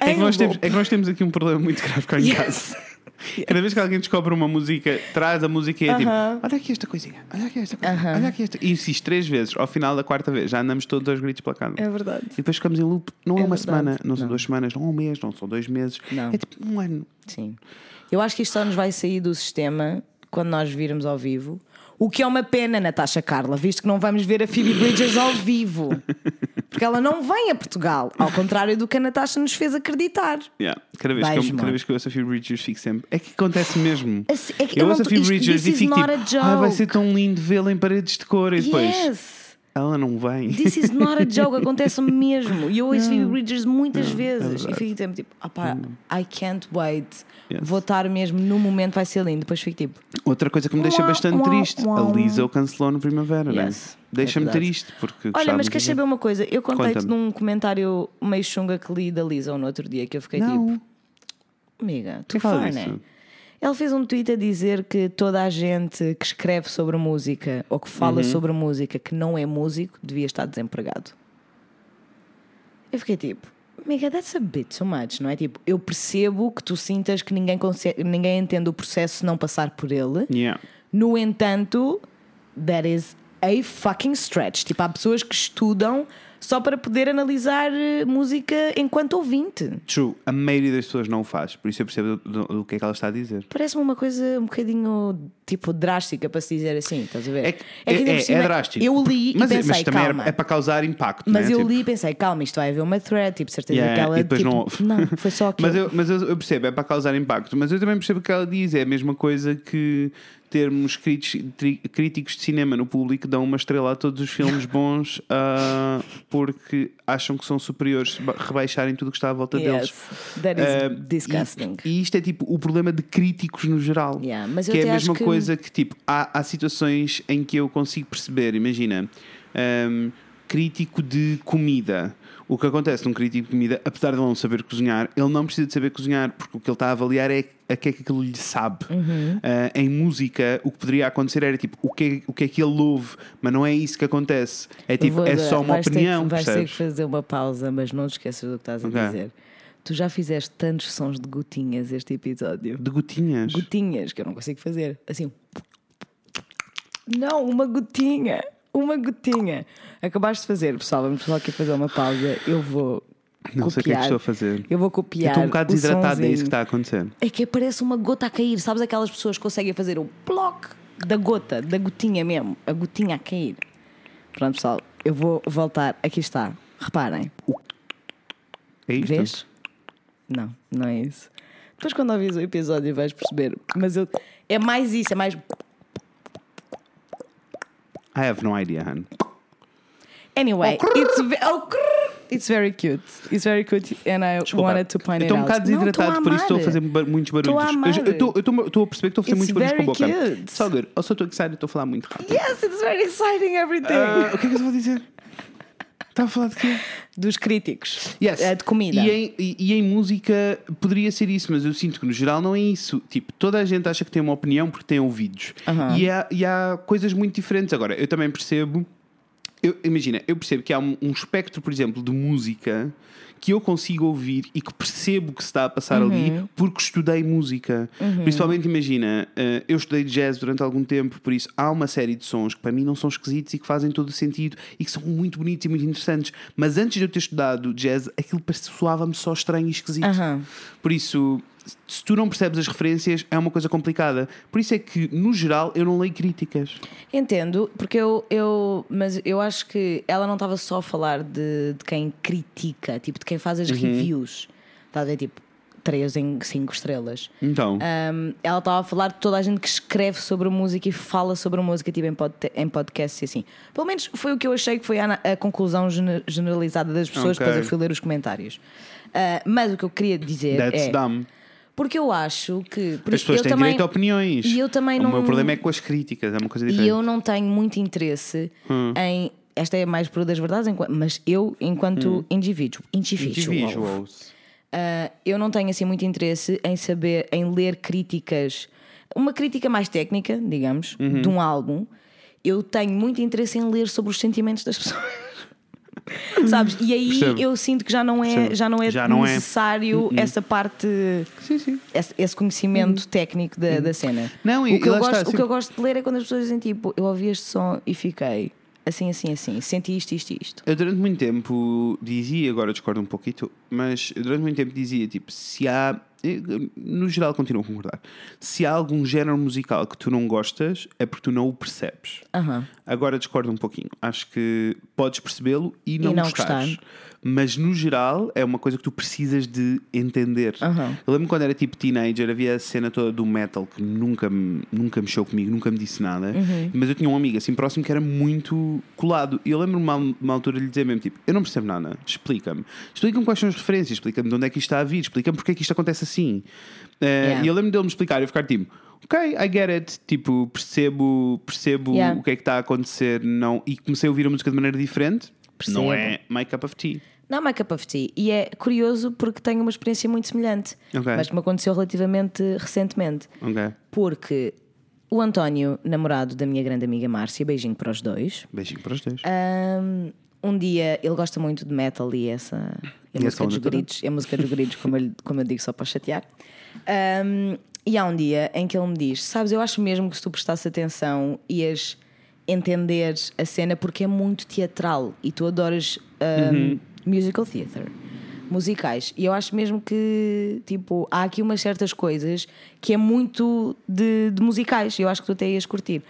É que, nós temos, é que nós temos aqui um problema muito grave cá em casa. Yes. Cada vez que alguém descobre uma música, traz a música e é tipo: Aham. olha aqui esta coisinha, olha aqui esta coisinha, Aham. olha aqui esta. E insiste três vezes, ao final da quarta vez, já andamos todos aos gritos pela casa. É verdade. E depois ficamos em loop. Não é, É uma verdade. semana, não são Não. duas semanas, não é um mês, não são dois meses. Não. É tipo um ano. Sim. Eu acho que isto só nos vai sair do sistema quando nós virmos ao vivo. O que é uma pena, Natasha Carla, visto que não vamos ver a Phoebe Bridgers ao vivo. Porque ela não vem a Portugal, ao contrário do que a Natasha nos fez acreditar. Yeah. Cada, vez que eu, cada vez que eu ouço a Phoebe Bridgers, fico sempre. É que acontece mesmo. Assim, é que eu eu ouço a Phoebe Bridgers e fico tipo: ah, vai joke." ser tão lindo vê-la em paredes de cor. E depois Yes! Ela não vem. This is not a joke, acontece mesmo. E eu ouço Phoebe Bridgers muitas vezes. e é verdade. Hum. fico sempre tipo, opá, I can't wait. Yes. Vou estar mesmo no momento, vai ser lindo. Depois fico tipo, Outra coisa que me deixa Uau, bastante uau, triste: uau. a Lisa o cancelou no Primavera, né? Yes, Deixa-me é triste. Porque Olha, mas queres saber uma coisa? Eu contei-te num comentário meio chunga que li da Lisa no outro dia que eu fiquei Não. tipo, amiga, tu fala né? Ele fez um tweet a dizer que toda a gente que escreve sobre música ou que Uhum. fala sobre música que não é músico devia estar desempregado. Eu fiquei tipo, amiga, that's a bit too much, não é? Tipo, eu percebo que tu sintas que ninguém, consegue, ninguém entende o processo se não passar por ele. Yeah. No entanto, that is a fucking stretch. Tipo, há pessoas que estudam só para poder analisar eh, música enquanto ouvinte. True, a maioria das pessoas não o faz, por isso eu percebo do, do- do que é que ela está a dizer. Parece-me uma coisa um bocadinho tipo drástica para se dizer assim, estás a ver? É, que- que ainda é, é cima, drástico. Eu li mas, e é- pensei, mas também calma. é, é para causar impacto. Mas né? eu Tipo, li e pensei, calma, isto vai haver uma thread, tipo, certeza Yeah, que ela e depois tipo, não houve. não, foi só aquilo. Mas, eu, mas eu percebo, é para causar impacto. Mas eu também percebo o que ela diz. É a mesma coisa que termos críticos, de cinema no público que dão uma estrela a todos os filmes bons ah, porque acham que são superiores, ba- rebaixarem tudo o que está à volta deles. Yes, that is Ah, disgusting. E, e isto é tipo o problema de críticos no geral. Yeah, que é a mesma que- coisa que tipo, há, há situações em que eu consigo perceber, imagina, hum, crítico de comida. O que acontece num crítico de comida, apesar de ele não saber cozinhar, ele não precisa de saber cozinhar, porque o que ele está a avaliar é a que é que aquilo lhe sabe. Uhum. Ah, em música, o que poderia acontecer era tipo, o que, é, o que é que ele ouve, mas não é isso que acontece. É tipo, Vou é só uma vais ter que- opinião. vais ter percebes? que fazer uma pausa, mas não te esqueças do que estás a Ok. dizer. Tu já fizeste tantos sons de gotinhas este episódio. De gotinhas. Gotinhas, que eu não consigo fazer. Assim. Não, uma gotinha. Uma gotinha. Acabaste de fazer, pessoal. Vamos só aqui fazer uma pausa. Eu vou. Não sei o que é que copiar. estou a fazer. Eu vou Eu copiar. estou um bocado o desidratado, é isso que está a acontecer. É que parece uma gota a cair. Sabes aquelas pessoas que conseguem fazer o bloco da gota, da gotinha mesmo, a gotinha a cair. Pronto, pessoal, eu vou voltar. Aqui está. Reparem. É isto? Vês? Não, não é isso. Depois, quando ouvis o episódio, vais perceber. Mas eu. É mais isso, é mais. I have no idea, Han. Anyway, it's, ve- oh, crrr. it's very cute. It's very cute, and I Desculpa. wanted to point eu it estou um out. bocado Não, desidratado, estou por isso estou a amar. fazer muitos barulhos. Estou a Eu- amar. eu estou- eu estou- estou a perceber que estou a fazer It's muitos barulhos com a very boca. cute. Só good. Ou só estou excited, estou a falar muito rápido. Yes, it's very exciting everything. Ah, o que é que eu vou dizer? Estava a falar de quê? Dos críticos. Yes. Eh, de comida. E em, e, e em música poderia ser isso, mas eu sinto que no geral não é isso. Tipo, toda a gente acha que tem uma opinião porque tem ouvidos. Aham. E, há, e há coisas muito diferentes. Agora, eu também percebo. Eu, imagina, eu percebo que há um, um espectro, por exemplo, de música que eu consigo ouvir e que percebo que se está a passar ali porque estudei música. Principalmente, imagina, eh, eu estudei jazz durante algum tempo, por isso há uma série de sons que para mim não são esquisitos e que fazem todo o sentido e que são muito bonitos e muito interessantes. Mas antes de eu ter estudado jazz, aquilo soava-me só estranho e esquisito. Aham. Por isso, se tu não percebes as referências, é uma coisa complicada. Por isso é que, no geral, eu não leio críticas. Entendo, porque eu, eu. Mas eu acho que ela não estava só a falar de, de quem critica, tipo, de quem faz Uhum. as reviews. Está a ver, tipo, 3 em 5 estrelas. Então, Um, ela estava a falar de toda a gente que escreve sobre música e fala sobre música tipo, em, pod em podcasts e assim. Pelo menos foi o que eu achei que foi a, a conclusão gene- generalizada das pessoas, Ok. depois eu fui ler os comentários. Uh, mas o que eu queria dizer that's é. dumb. Porque eu acho que. As pessoas têm também, direito a opiniões. E eu também o não. meu problema é com as críticas, é uma coisa E diferente. eu não tenho muito interesse Hum. em. Esta é mais por das verdades, mas eu, enquanto indivíduo, individual, Hum. Individuals. ah, eu não tenho assim muito interesse em saber, em ler críticas, uma crítica mais técnica, digamos, Uhum. de um álbum. Eu tenho muito interesse em ler sobre os sentimentos das pessoas. Sabes? E aí Percebo. eu sinto que já não é, Percebo. já não é Já não é. necessário essa parte, Sim, sim. esse, esse conhecimento técnico da, da cena. Uhum. Não, e- o, que e eu gosto, está, o que sempre- eu gosto de ler é quando as pessoas dizem tipo, eu ouvi este som e fiquei assim, assim, assim, senti isto, isto, isto. Eu durante muito tempo dizia, agora discordo um pouquinho, mas durante muito tempo dizia, tipo, se há, eu, no geral continuo a concordar, se há algum género musical que tu não gostas, é porque tu não o percebes. Aham. Agora discordo um pouquinho. Acho que podes percebê-lo e não, não gostares. gostar. Mas no geral é uma coisa que tu precisas de entender. Aham. Eu lembro quando era tipo teenager, havia a cena toda do metal que nunca, nunca mexeu comigo, nunca me disse nada. Uhum. Mas eu tinha um amigo assim próximo que era muito colado. E eu lembro-me uma, uma altura de lhe dizer mesmo: tipo, eu não percebo nada, explica-me. Explica-me quais são as referências, explica-me de onde é que isto está a vir, explica-me porque é que isto acontece assim. Eh, Yeah. E eu lembro dele me explicar e eu ficar tipo. Ok, I get it. Tipo, percebo, percebo Yeah. o que é que está a acontecer. Não... E comecei a ouvir a música de maneira diferente. Percebo. Não é my cup of tea. Não, my cup of tea. E é curioso porque tenho uma experiência muito semelhante, Ok. mas que me aconteceu relativamente recentemente. Ok. Porque o António, namorado da minha grande amiga Márcia, beijinho para os dois, Beijinho para os dois. um, um dia ele gosta muito de metal e essa. E a música dos gritos, a música dos gritos, como eu, como eu digo, só para chatear. Um, e há um dia em que ele me diz: Sabes, eu acho mesmo que se tu prestasse atenção ias entender a cena porque é muito teatral e tu adoras um, Uhum. Musical theatre, musicais. E eu acho mesmo que, tipo, há aqui umas certas coisas que é muito de, de musicais. Eu acho que tu até ias curtir.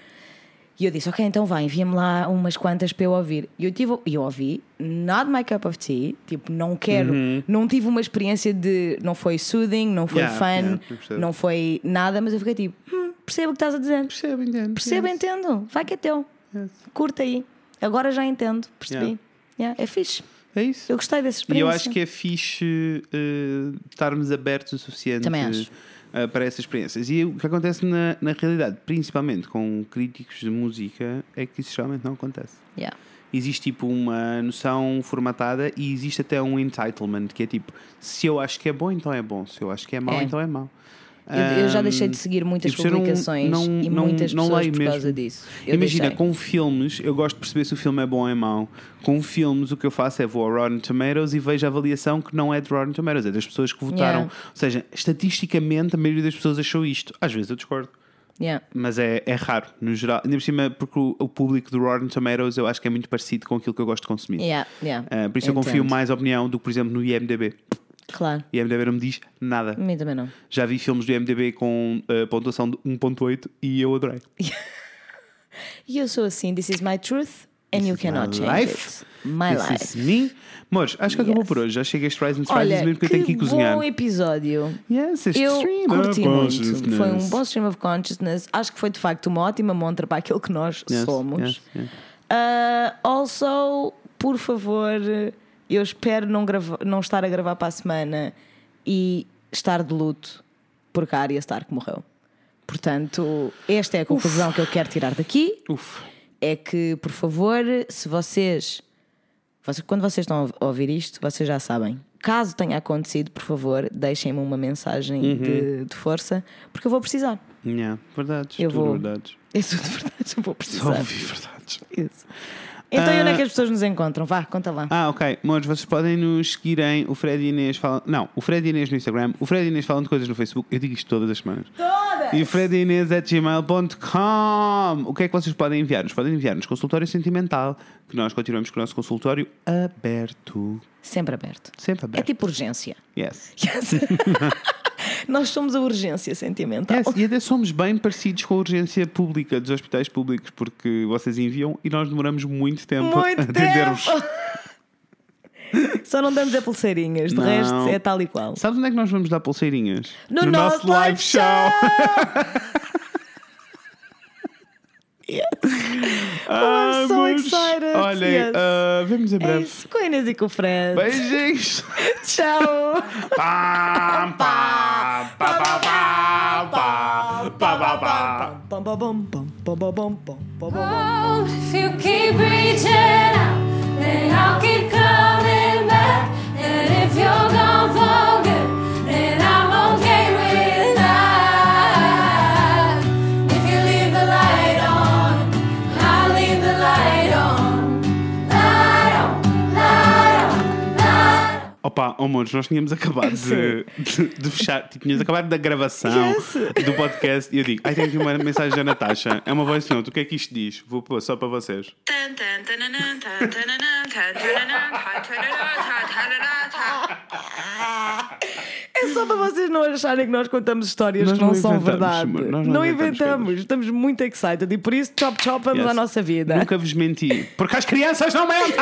E eu disse, ok, então vai, envia-me lá umas quantas para eu ouvir. E eu, tive, eu ouvi, not my cup of tea, tipo, não quero, não tive uma experiência de, não foi soothing, não foi Uhum. Yeah, fun, yeah, não foi nada, mas eu fiquei tipo, hum, percebo o que estás a dizer, Percebo, entendo. percebo, Yes. entendo, vai que é teu, Yes. curta aí, agora já entendo, percebi. Yeah, é fixe, É isso. eu gostei dessa E experiência. eu acho que é fixe eh, estarmos abertos o suficiente Também acho. eh, para essas experiências. E o que acontece na, na realidade, principalmente com críticos de música, é que isso geralmente não acontece. Yeah. Existe tipo uma noção formatada e existe até um entitlement que é tipo: se eu acho que é bom, então é bom, se eu acho que é mau, É. então é mau. Eu, eu já deixei de seguir muitas um- publicações não- e muitas não pessoas por mesmo. causa disso. Eu Imagina, deixei. com filmes, eu gosto de perceber se o filme é bom ou é mau. Com filmes, o que eu faço é vou ao Rotten Tomatoes e vejo a avaliação que não é de Rotten Tomatoes, é das pessoas que votaram. Yeah. Ou seja, estatisticamente, a maioria das pessoas achou isto. Às vezes eu discordo. Yeah. Mas é, é raro, no geral. Ainda por cima, porque o, o público do Rotten Tomatoes eu acho que é muito parecido com aquilo que eu gosto de consumir. Yeah, yeah. Ah, por isso eu confio Entendo. mais a opinião do que, por exemplo, no IMDB. Claro, O IMDB não me diz nada. a mim também não. Já vi filmes do IMDB com ah, pontuação de 1.8 e eu adorei. E eu sou assim, this is my truth and you cannot my change life. it. My This life. is me. Amores, acho que acabou Yes. por hoje. Já chega este Rise and Olha, mesmo porque eu tenho que ir que cozinhar. bom episódio. Yes, este Eu stream curti of muito. consciousness. Foi um bom stream of consciousness. Acho que foi de facto uma ótima montra para aquilo que nós Yes, somos. yes, yes. Uh, also, por favor, eu espero não, grava- não estar a gravar para a semana e estar de luto porque a Arya Stark morreu. Portanto, esta é a conclusão que eu quero tirar daqui. Uf. é que, por favor, se vocês, vocês- quando vocês estão a ouvir isto, vocês já sabem. Caso tenha acontecido, por favor, deixem-me uma mensagem Uhum. de, de força, porque eu vou precisar. Yeah, verdades. Eu tudo vou- verdades. É tudo verdade, eu vou Só precisar. ouvi verdades. Isso. Então, e onde é Ah. que as pessoas nos encontram? Vá, conta lá. Ah, ok. Amores, vocês podem nos seguir em o Fred e Inês falam. Não, o Fred e Inês no Instagram, o Fred e Inês falam de coisas no Facebook. Eu digo isto todas as semanas. Todas! E o Fred e Inês at gmail.com. O que é que vocês podem enviar-nos? Podem enviar-nos consultório sentimental, que nós continuamos com o nosso consultório aberto. Sempre aberto. Sempre É aberto. tipo urgência. Yes. Yes. Nós somos a urgência sentimental. Yes, E até somos bem parecidos com a urgência pública dos hospitais públicos, porque vocês enviam e nós demoramos muito tempo Muito a atender-vos. Só não damos é pulseirinhas, de Não. resto é tal e qual. Sabes onde é que nós vamos dar pulseirinhas? No, nosso live show! Ah, I'm so mas, excited. Olhem, Yes. ah, vemos em É breve. isso, com a Inês e com o Fred. Beijinhos! Tchau! Pá, pá, pá, pá, pá, pá, pá, pá, pá. Pam, pam, pam, pam, pam, pam, pam, pam, pam, pam. Oh, if you keep reaching out, then I'll keep coming back. And if you're gone for good, Opa, oh, amores, nós tínhamos acabado de, de, de fechar, tipo, tínhamos acabado da gravação Yes. do podcast e eu digo, ai, tenho aqui uma mensagem da Natasha, é uma voice note, o que é que isto diz? Vou pôr só para vocês. É só para vocês não acharem que nós contamos histórias Nós que não, não são verdade. não não inventamos, inventamos estamos muito excited e por isso chop chop vamos Yes. à nossa vida. Nunca vos menti, porque as crianças não mentem!